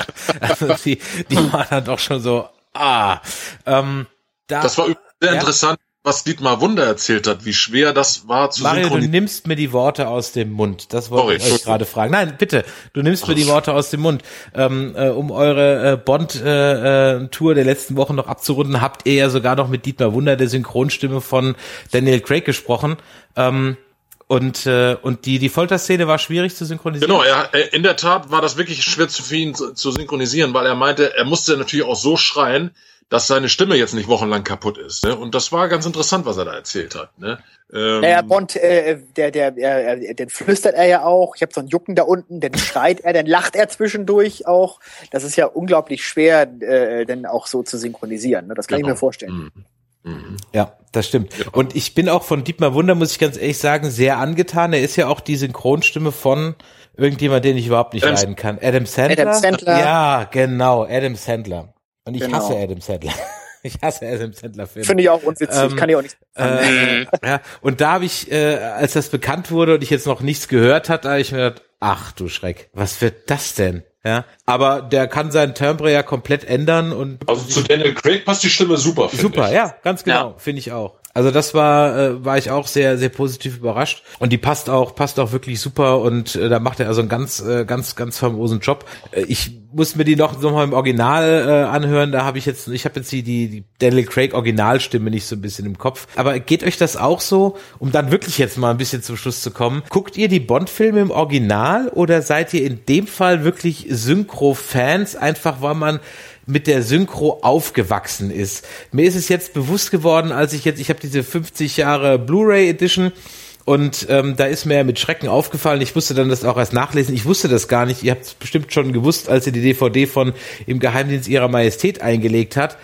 also die, die war dann doch schon so, ah, ähm, da, Das war sehr Ja. interessant, was Dietmar Wunder erzählt hat, wie schwer das war zu Mario, du nimmst mir die Worte aus dem Mund. Das wollte Sorry, ich euch gerade fragen. Nein, bitte, du nimmst mir die Worte aus dem Mund. Ähm, äh, um eure äh, Bond-Tour äh, Tour der letzten Wochen noch abzurunden, habt ihr ja sogar noch mit Dietmar Wunder, der Synchronstimme von Daniel Craig, gesprochen. Ähm, und äh, und die die Folterszene war schwierig zu synchronisieren. Genau, er, in der Tat war das wirklich schwer zu, für ihn zu synchronisieren, weil er meinte, er musste natürlich auch so schreien, dass seine Stimme jetzt nicht wochenlang kaputt ist. Ne? Und das war ganz interessant, was er da erzählt hat. Ne? Ähm, naja, Bond, äh, der, der, der, der, den flüstert er ja auch. Ich habe so einen Jucken da unten, dann schreit er, dann lacht er zwischendurch auch. Das ist ja unglaublich schwer, äh, denn auch so zu synchronisieren. Ne? Das kann genau. ich mir vorstellen. Mhm. Mhm. Ja, das stimmt. Ja. Und ich bin auch von Dietmar Wunder, muss ich ganz ehrlich sagen, sehr angetan. Er ist ja auch die Synchronstimme von irgendjemand, den ich überhaupt nicht Adam leiden kann. Adam Sandler? Adam Sandler. Ja, genau, Adam Sandler. Und ich genau. hasse Adam Sandler. Ich hasse Adam Sandler Filme. Finde ich auch unwitzig, ähm, kann ich auch nicht. Äh, ja, und da habe ich, äh, als das bekannt wurde und ich jetzt noch nichts gehört hatte, habe ich mir gedacht, ach du Schreck, was wird das denn? Ja, aber der kann seinen Timbre ja komplett ändern und. Also zu Daniel Craig passt die Stimme super. Super, ich. ja, ganz genau, ja. finde ich auch. Also das war äh, war ich auch sehr sehr positiv überrascht und die passt auch passt auch wirklich super und äh, da macht er also einen ganz äh, ganz ganz famosen Job. Äh, ich muss mir die noch noch mal im Original äh, anhören. Da habe ich jetzt ich habe jetzt die die die Daniel Craig Originalstimme nicht so ein bisschen im Kopf. Aber geht euch das auch so, um dann wirklich jetzt mal ein bisschen zum Schluss zu kommen? Guckt ihr die Bond Filme im Original oder seid ihr in dem Fall wirklich Synchro Fans einfach weil man mit der Synchro aufgewachsen ist. Mir ist es jetzt bewusst geworden, als ich jetzt, ich habe diese 50 Jahre Blu-ray Edition und ähm, da ist mir mit Schrecken aufgefallen, ich musste dann das auch erst nachlesen, ich wusste das gar nicht, ihr habt es bestimmt schon gewusst, als ihr die DVD von Im Geheimdienst ihrer Majestät eingelegt hat.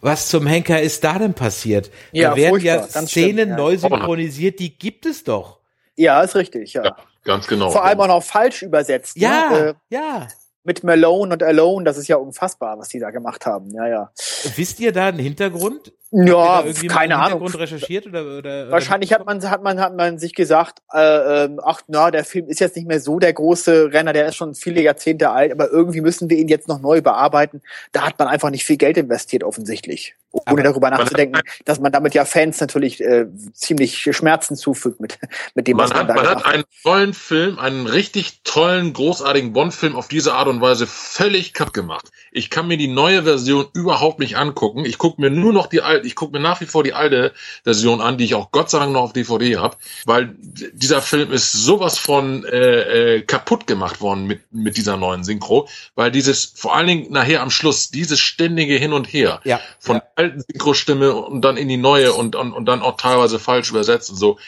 Was zum Henker ist da denn passiert? Ja, da werden ja Szenen stimmt, ja. neu synchronisiert, die gibt es doch. Ja, ist richtig, ja. ja ganz genau. Vor allem auch noch falsch übersetzt. Ja, ne? äh, ja mit Malone und Alone, das ist ja unfassbar, was die da gemacht haben. Ja, ja. Wisst ihr da einen Hintergrund? Ja, keine Ahnung. Hintergrund recherchiert oder, oder Wahrscheinlich oder hat man hat man hat man sich gesagt, äh, äh, ach na, der Film ist jetzt nicht mehr so der große Renner, der ist schon viele Jahrzehnte alt, aber irgendwie müssen wir ihn jetzt noch neu bearbeiten. Da hat man einfach nicht viel Geld investiert offensichtlich, ohne darüber nachzudenken, dass man damit ja Fans natürlich äh, ziemlich Schmerzen zufügt mit mit dem man was man hat, da Man hat einen tollen Film, einen richtig tollen, großartigen Bond-Film auf diese Art und Weise völlig kaputt gemacht. Ich kann mir die neue Version überhaupt nicht angucken. Ich gucke mir nur noch die alte, ich gucke mir nach wie vor die alte Version an, die ich auch Gott sei Dank noch auf DVD habe, weil dieser Film ist sowas von äh, äh, kaputt gemacht worden mit mit dieser neuen Synchro, weil dieses vor allen Dingen nachher am Schluss dieses ständige Hin und Her ja, von ja. Alten Synchrostimme und dann in die neue und, und und dann auch teilweise falsch übersetzt und so.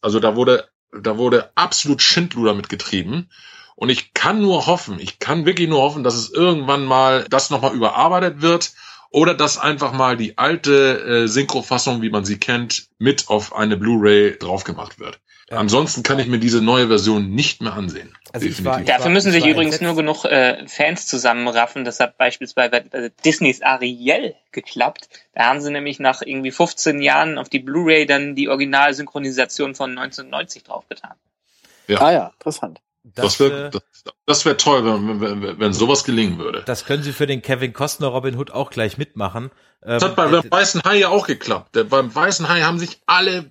Also da wurde da wurde absolut Schindluder mitgetrieben. Und ich kann nur hoffen, ich kann wirklich nur hoffen, dass es irgendwann mal das nochmal überarbeitet wird oder dass einfach mal die alte äh, Synchrofassung, wie man sie kennt, mit auf eine Blu-ray draufgemacht wird. Ja. Ansonsten kann ich mir diese neue Version nicht mehr ansehen. Also war, Dafür müssen sich übrigens nur genug äh, Fans zusammenraffen. Das hat beispielsweise äh, Disneys Ariel geklappt. Da haben sie nämlich nach irgendwie 15 Jahren auf die Blu-ray dann die Originalsynchronisation von 1990 draufgetan. Ja. Ah ja, interessant. Das, das wäre äh, das, das wär toll, wenn, wenn, wenn sowas gelingen würde. Das können Sie für den Kevin Costner Robin Hood auch gleich mitmachen. Das ähm, hat beim äh, Weißen Hai ja auch geklappt. Der, beim Weißen Hai haben sich alle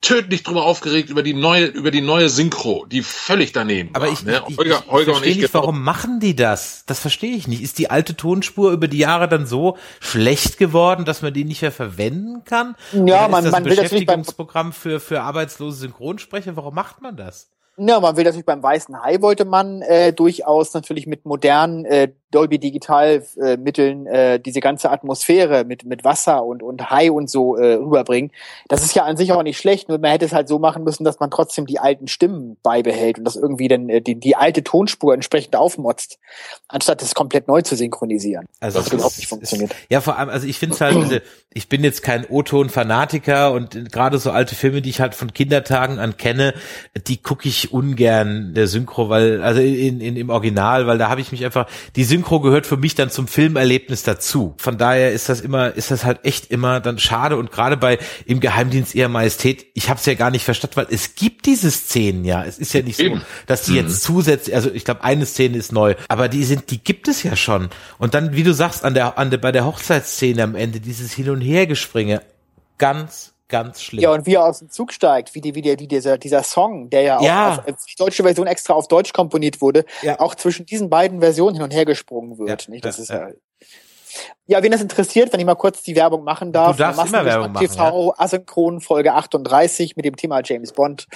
tödlich drüber aufgeregt über die neue über die neue Synchro, die völlig daneben Aber war, ich, ne? ich, Holger, ich, Holger ich verstehe nicht, warum machen die das? Das verstehe ich nicht. Ist die alte Tonspur über die Jahre dann so schlecht geworden, dass man die nicht mehr verwenden kann? Ja, Oder man, ist das man ein will Beschäftigungsprogramm für für arbeitslose Synchronsprecher. Warum macht man das? Ja, man will natürlich beim Weißen Hai wollte man äh, durchaus natürlich mit modernen äh, Dolby Digital äh, Mitteln äh, diese ganze Atmosphäre mit mit Wasser und und Hai und so äh, rüberbringen. Das ist ja an sich auch nicht schlecht, nur man hätte es halt so machen müssen, dass man trotzdem die alten Stimmen beibehält und das irgendwie dann äh, die, die alte Tonspur entsprechend aufmotzt, anstatt das komplett neu zu synchronisieren. Also das überhaupt nicht funktioniert. ja, vor allem, also ich finde es halt, diese, ich bin jetzt kein O-Ton-Fanatiker und gerade so alte Filme, die ich halt von Kindertagen an kenne, die gucke ich ungern der Synchro, weil also in, in im Original, weil da habe ich mich einfach die Synchro gehört für mich dann zum Filmerlebnis dazu. Von daher ist das immer ist das halt echt immer dann schade und gerade bei im Geheimdienst ihrer Majestät, ich habe es ja gar nicht verstanden, weil es gibt diese Szenen ja. Es ist ja nicht so, dass die mhm. jetzt zusätzlich, also ich glaube eine Szene ist neu, aber die sind die gibt es ja schon. Und dann wie du sagst an der an der bei der Hochzeitsszene am Ende dieses hin und her gespringe ganz ganz schlimm. Ja, und wie er aus dem Zug steigt, wie, die, wie, der, wie dieser, dieser Song, der ja auch ja. Auf, die deutsche Version extra auf Deutsch komponiert wurde, ja. auch zwischen diesen beiden Versionen hin und her gesprungen wird. Ja. Nicht? Das ist ja. Ja, wen das interessiert, wenn ich mal kurz die Werbung machen darf. Du darfst immer Werbung machen. TV ja. Asynchron Folge 38 mit dem Thema James Bond.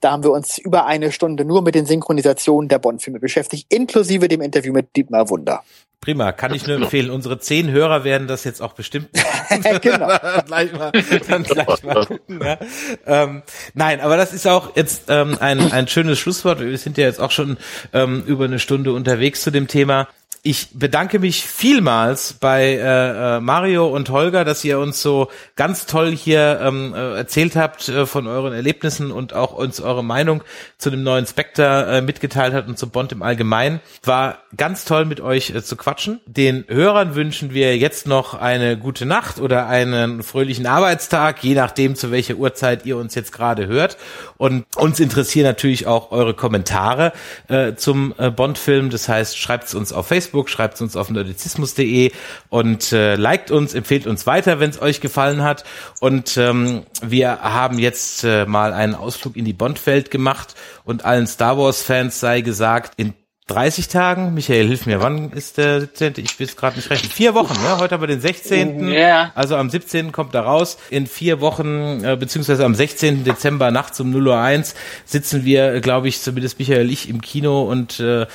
Da haben wir uns über eine Stunde nur mit den Synchronisationen der Bond-Filme beschäftigt, inklusive dem Interview mit Dietmar Wunder. Prima, kann ich nur empfehlen. Unsere zehn Hörer werden das jetzt auch bestimmt genau. gleich mal, dann gleich mal gucken. Ja. Ähm, nein, aber das ist auch jetzt ähm, ein, ein schönes Schlusswort. Wir sind ja jetzt auch schon ähm, über eine Stunde unterwegs zu dem Thema. Ich bedanke mich vielmals bei äh, äh, Mario und Holger, dass ihr uns so ganz toll hier ähm, äh, erzählt habt äh, von euren Erlebnissen und auch uns eure Meinung zu dem neuen Spectre äh, mitgeteilt habt und zu Bond im Allgemeinen. War ganz toll mit euch äh, zu quatschen. Den Hörern wünschen wir jetzt noch eine gute Nacht oder einen fröhlichen Arbeitstag, je nachdem zu welcher Uhrzeit ihr uns jetzt gerade hört. Und uns interessieren natürlich auch eure Kommentare äh, zum äh, Bond-Film. Das heißt, schreibt es uns auf Facebook Facebook, schreibt uns auf nerdizismus.de und äh, liked uns, empfehlt uns weiter, wenn es euch gefallen hat. Und ähm, wir haben jetzt äh, mal einen Ausflug in die Bond-Welt gemacht und allen Star Wars-Fans sei gesagt, in 30 Tagen. Michael, hilf mir, wann ist der 17.? Ich will es gerade nicht rechnen. Vier Wochen, ja? Heute haben wir den 16. Ja. Also am 17. kommt er raus. In vier Wochen, äh, beziehungsweise am 16. Dezember nachts um 0 Uhr 1 sitzen wir, glaube ich, zumindest Michael ich im Kino und äh,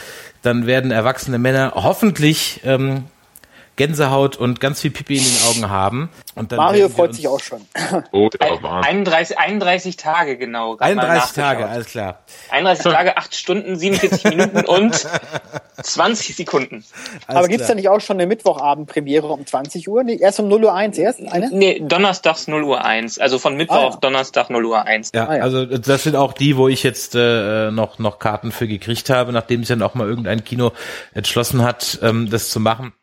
dann werden erwachsene Männer hoffentlich ähm, Gänsehaut und ganz viel Pipi in den Augen haben. Und dann Mario freut sich auch schon. Oh, der war 31, 31 Tage genau. Gerade mal 31 Tage, alles klar. 31 Tage, 8 Stunden, 47 Minuten und 20 Sekunden. Alles Aber gibt's klar. da nicht auch schon eine Mittwochabend-Premiere um 20 Uhr? Nee, erst um 0 Uhr 1 erst eine? Nee, donnerstags 0 Uhr 1. Also von Mittwoch Ah, ja. auf Donnerstag 0 Uhr 1. Ja, Ah, ja. also das sind auch die, wo ich jetzt äh, noch noch Karten für gekriegt habe, nachdem sich dann auch mal irgendein Kino entschlossen hat, ähm, das zu machen.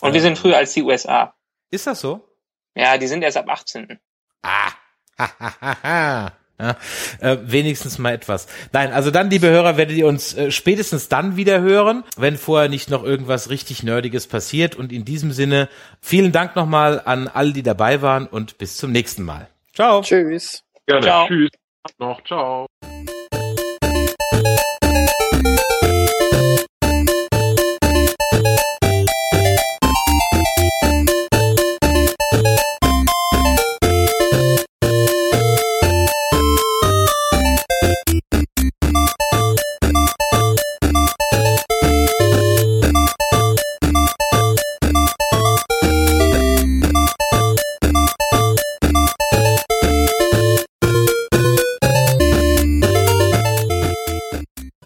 Und wir sind früher als die USA. Ist das so? Ja, die sind erst ab 18. Ah, ha, ha, ha, ha. Ja, äh, wenigstens mal etwas. Nein, also dann, liebe Hörer, werdet ihr uns äh, spätestens dann wieder hören, wenn vorher nicht noch irgendwas richtig Nerdiges passiert. Und in diesem Sinne, vielen Dank nochmal an alle, die dabei waren und bis zum nächsten Mal. Ciao. Tschüss. Gerne. Ciao. Tschüss. Noch. Ciao.